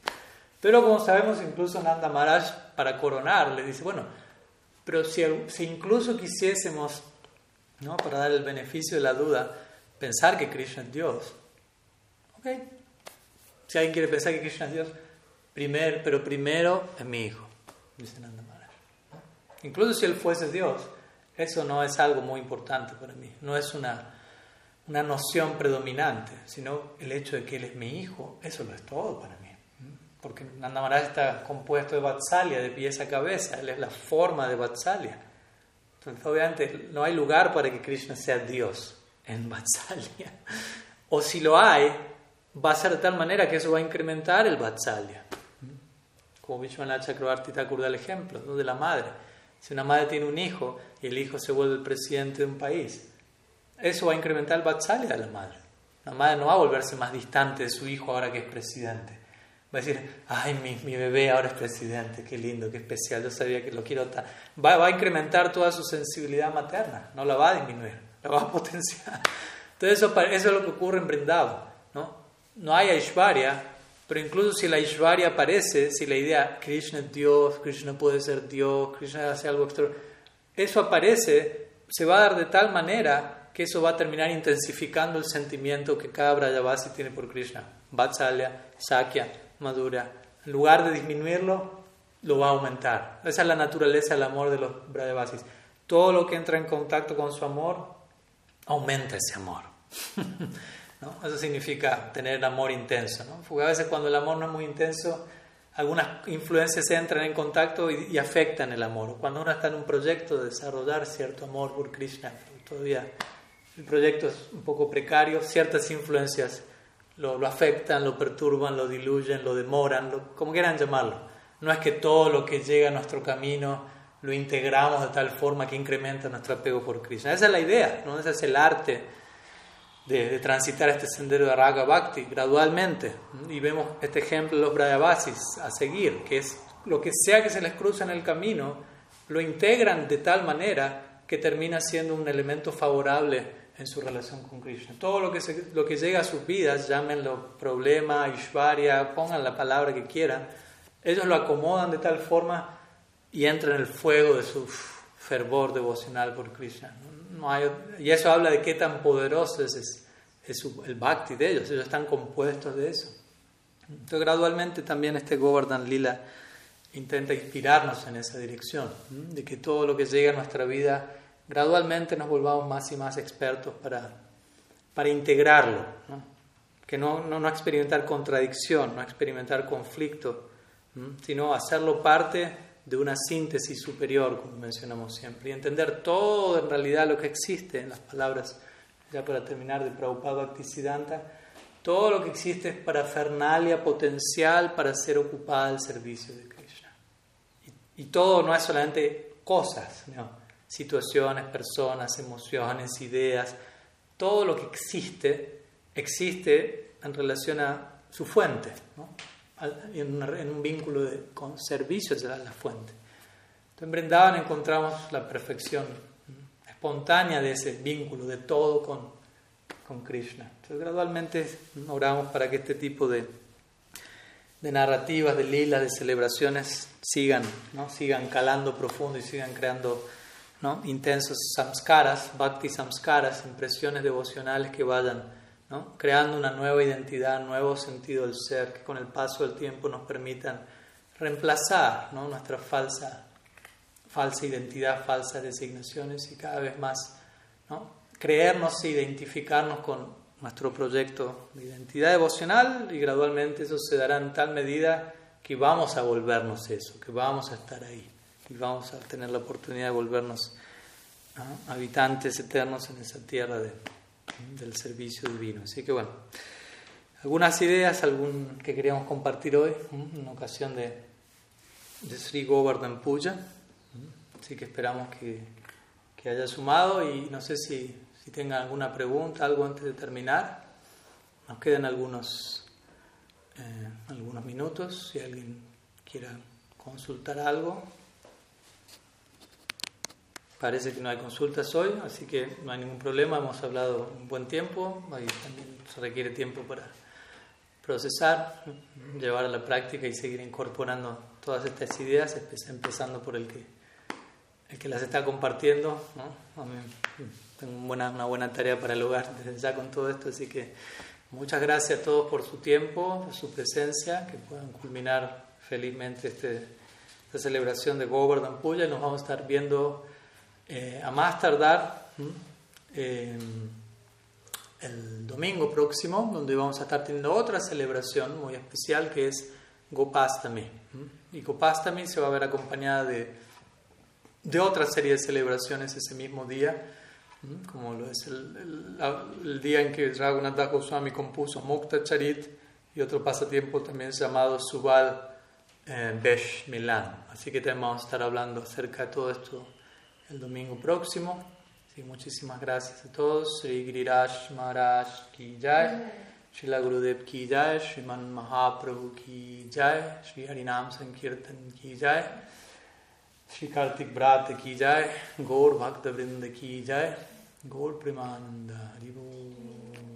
Pero como sabemos, incluso Nanda Maharaj, para coronar, le dice, bueno, pero si, si incluso quisiésemos, ¿no? para dar el beneficio de la duda, pensar que Krishna es Dios, ok, si alguien quiere pensar que Krishna es Dios, primer, pero primero es mi hijo, dice. Incluso si él fuese Dios, eso no es algo muy importante para mí, no es una una noción predominante, sino el hecho de que él es mi hijo, eso lo es todo para mí. Porque Nanda Maharaj está compuesto de Vatsalya, de pies a cabeza, él es la forma de Vatsalya. Entonces, obviamente, no hay lugar para que Krishna sea Dios en Vatsalya. *laughs* O si lo hay, va a ser de tal manera que eso va a incrementar el Vatsalya. Como Vishwanath Chakravarti Thakur da el ejemplo de la madre. Si una madre tiene un hijo y el hijo se vuelve el presidente de un país, eso va a incrementar el Vatsalya de la madre. La madre no va a volverse más distante de su hijo ahora que es presidente. Va a decir, ay, mi, mi bebé ahora es presidente, qué lindo, qué especial, yo sabía que lo quiero. Va, va a incrementar toda su sensibilidad materna, no la va a disminuir, la va a potenciar. Entonces eso, eso es lo que ocurre en Brindava. ¿no? no hay Aishwarya, pero incluso si la Aishwarya aparece, si la idea Krishna es Dios, Krishna puede ser Dios, Krishna hace algo extraordinario, eso aparece, se va a dar de tal manera que eso va a terminar intensificando el sentimiento que cada Brajavasi tiene por Krishna. Vatsalya, Sakya, Madura. En lugar de disminuirlo, lo va a aumentar. Esa es la naturaleza del amor de los Brajavasis. Todo lo que entra en contacto con su amor, aumenta ese amor. *laughs* Eso significa tener amor intenso. Porque a veces cuando el amor no es muy intenso, algunas influencias entran en contacto y, afectan el amor. Cuando uno está en un proyecto de desarrollar cierto amor por Krishna, todavía el proyecto es un poco precario, ciertas influencias lo, afectan, lo perturban, lo diluyen, lo demoran, lo, como quieran llamarlo. No es que todo lo que llega a nuestro camino lo integramos de tal forma que incrementa nuestro apego por Krishna. Esa es la idea, ¿no? ese es el arte de, transitar este sendero de Raga Bhakti gradualmente. Y vemos este ejemplo de los Brayavasis a seguir, que es lo que sea que se les cruza en el camino, lo integran de tal manera que termina siendo un elemento favorable en su relación con Krishna. Todo lo que, lo que llega a sus vidas, llámenlo problema, ishvarya, pongan la palabra que quieran, ellos lo acomodan de tal forma y entran en el fuego de su fervor devocional por Krishna y eso habla de qué tan poderoso es, el bhakti de ellos, ellos están compuestos de eso. Entonces gradualmente también este Govardhan Lila intenta inspirarnos en esa dirección, de que todo lo que llega a nuestra vida, gradualmente nos volvamos más y más expertos para, para integrarlo, que no, no, no, experimentar contradicción, no experimentar conflicto, sino hacerlo parte de una síntesis superior, como mencionamos siempre, y entender todo en realidad lo que existe en las palabras, ya para terminar, de Prabhupada Bhaktisiddhanta, todo lo que existe es para fernalia potencial para ser ocupada al servicio de Krishna. Y, todo no es solamente cosas, situaciones, personas, emociones, ideas, todo lo que existe, existe en relación a su fuente. en, un vínculo con servicio hacia la fuente. Entonces, en Brindavan encontramos la perfección espontánea de ese vínculo de todo con, con Krishna. Entonces, gradualmente oramos para que este tipo de, de narrativas, de lilas, de celebraciones sigan, ¿no? sigan calando profundo y sigan creando ¿no? intensos samskaras, bhakti samskaras, impresiones devocionales que vayan creando una nueva identidad, un nuevo sentido del ser, que con el paso del tiempo nos permitan reemplazar nuestra falsa, falsa identidad, falsas designaciones y cada vez más creernos e identificarnos con nuestro proyecto de identidad devocional y gradualmente eso se dará en tal medida que vamos a volvernos eso, que vamos a estar ahí y vamos a tener la oportunidad de volvernos habitantes eternos en esa tierra de del servicio divino. Así que bueno, algunas ideas algún, que queríamos compartir hoy, en ocasión de, de Sri Govardhan Puja. Así que esperamos que, que haya sumado y no sé si, si tengan alguna pregunta, algo antes de terminar. Nos quedan algunos, eh, algunos minutos, si alguien quiera consultar algo. Parece que no hay consultas hoy, así que no hay ningún problema. Hemos hablado un buen tiempo. Ahí también se requiere tiempo para procesar, llevar a la práctica y seguir incorporando todas estas ideas, empezando por el que, el que las está compartiendo. ¿no? tengo una, una buena tarea para el hogar desde ya con todo esto, así que muchas gracias a todos por su tiempo, por su presencia, que puedan culminar felizmente este, esta celebración de Govardhan Puya y nos vamos a estar viendo eh, a más tardar eh, el domingo próximo, donde vamos a estar teniendo otra celebración muy especial que es Gopastami. Y Gopastami se va a ver acompañada de, de otra serie de celebraciones ese mismo día, como lo es el, día en que Raghunath Goswami compuso Mukta Charit y otro pasatiempo también llamado Subal eh, Besh Milan. Así que también vamos a estar hablando acerca de todo esto el domingo próximo. Sí, muchísimas gracias a todos. Sri Girash Maharaj ki jai. Sri Gurudev ki jai. Sri Man Mahaprabhu ki jai. Sri Harinam Sankirtan ki jai. Sri Kartik Brat Ki Jai, Gaur भक्त वृंद की जाय गौर प्रेमानंद हरिभो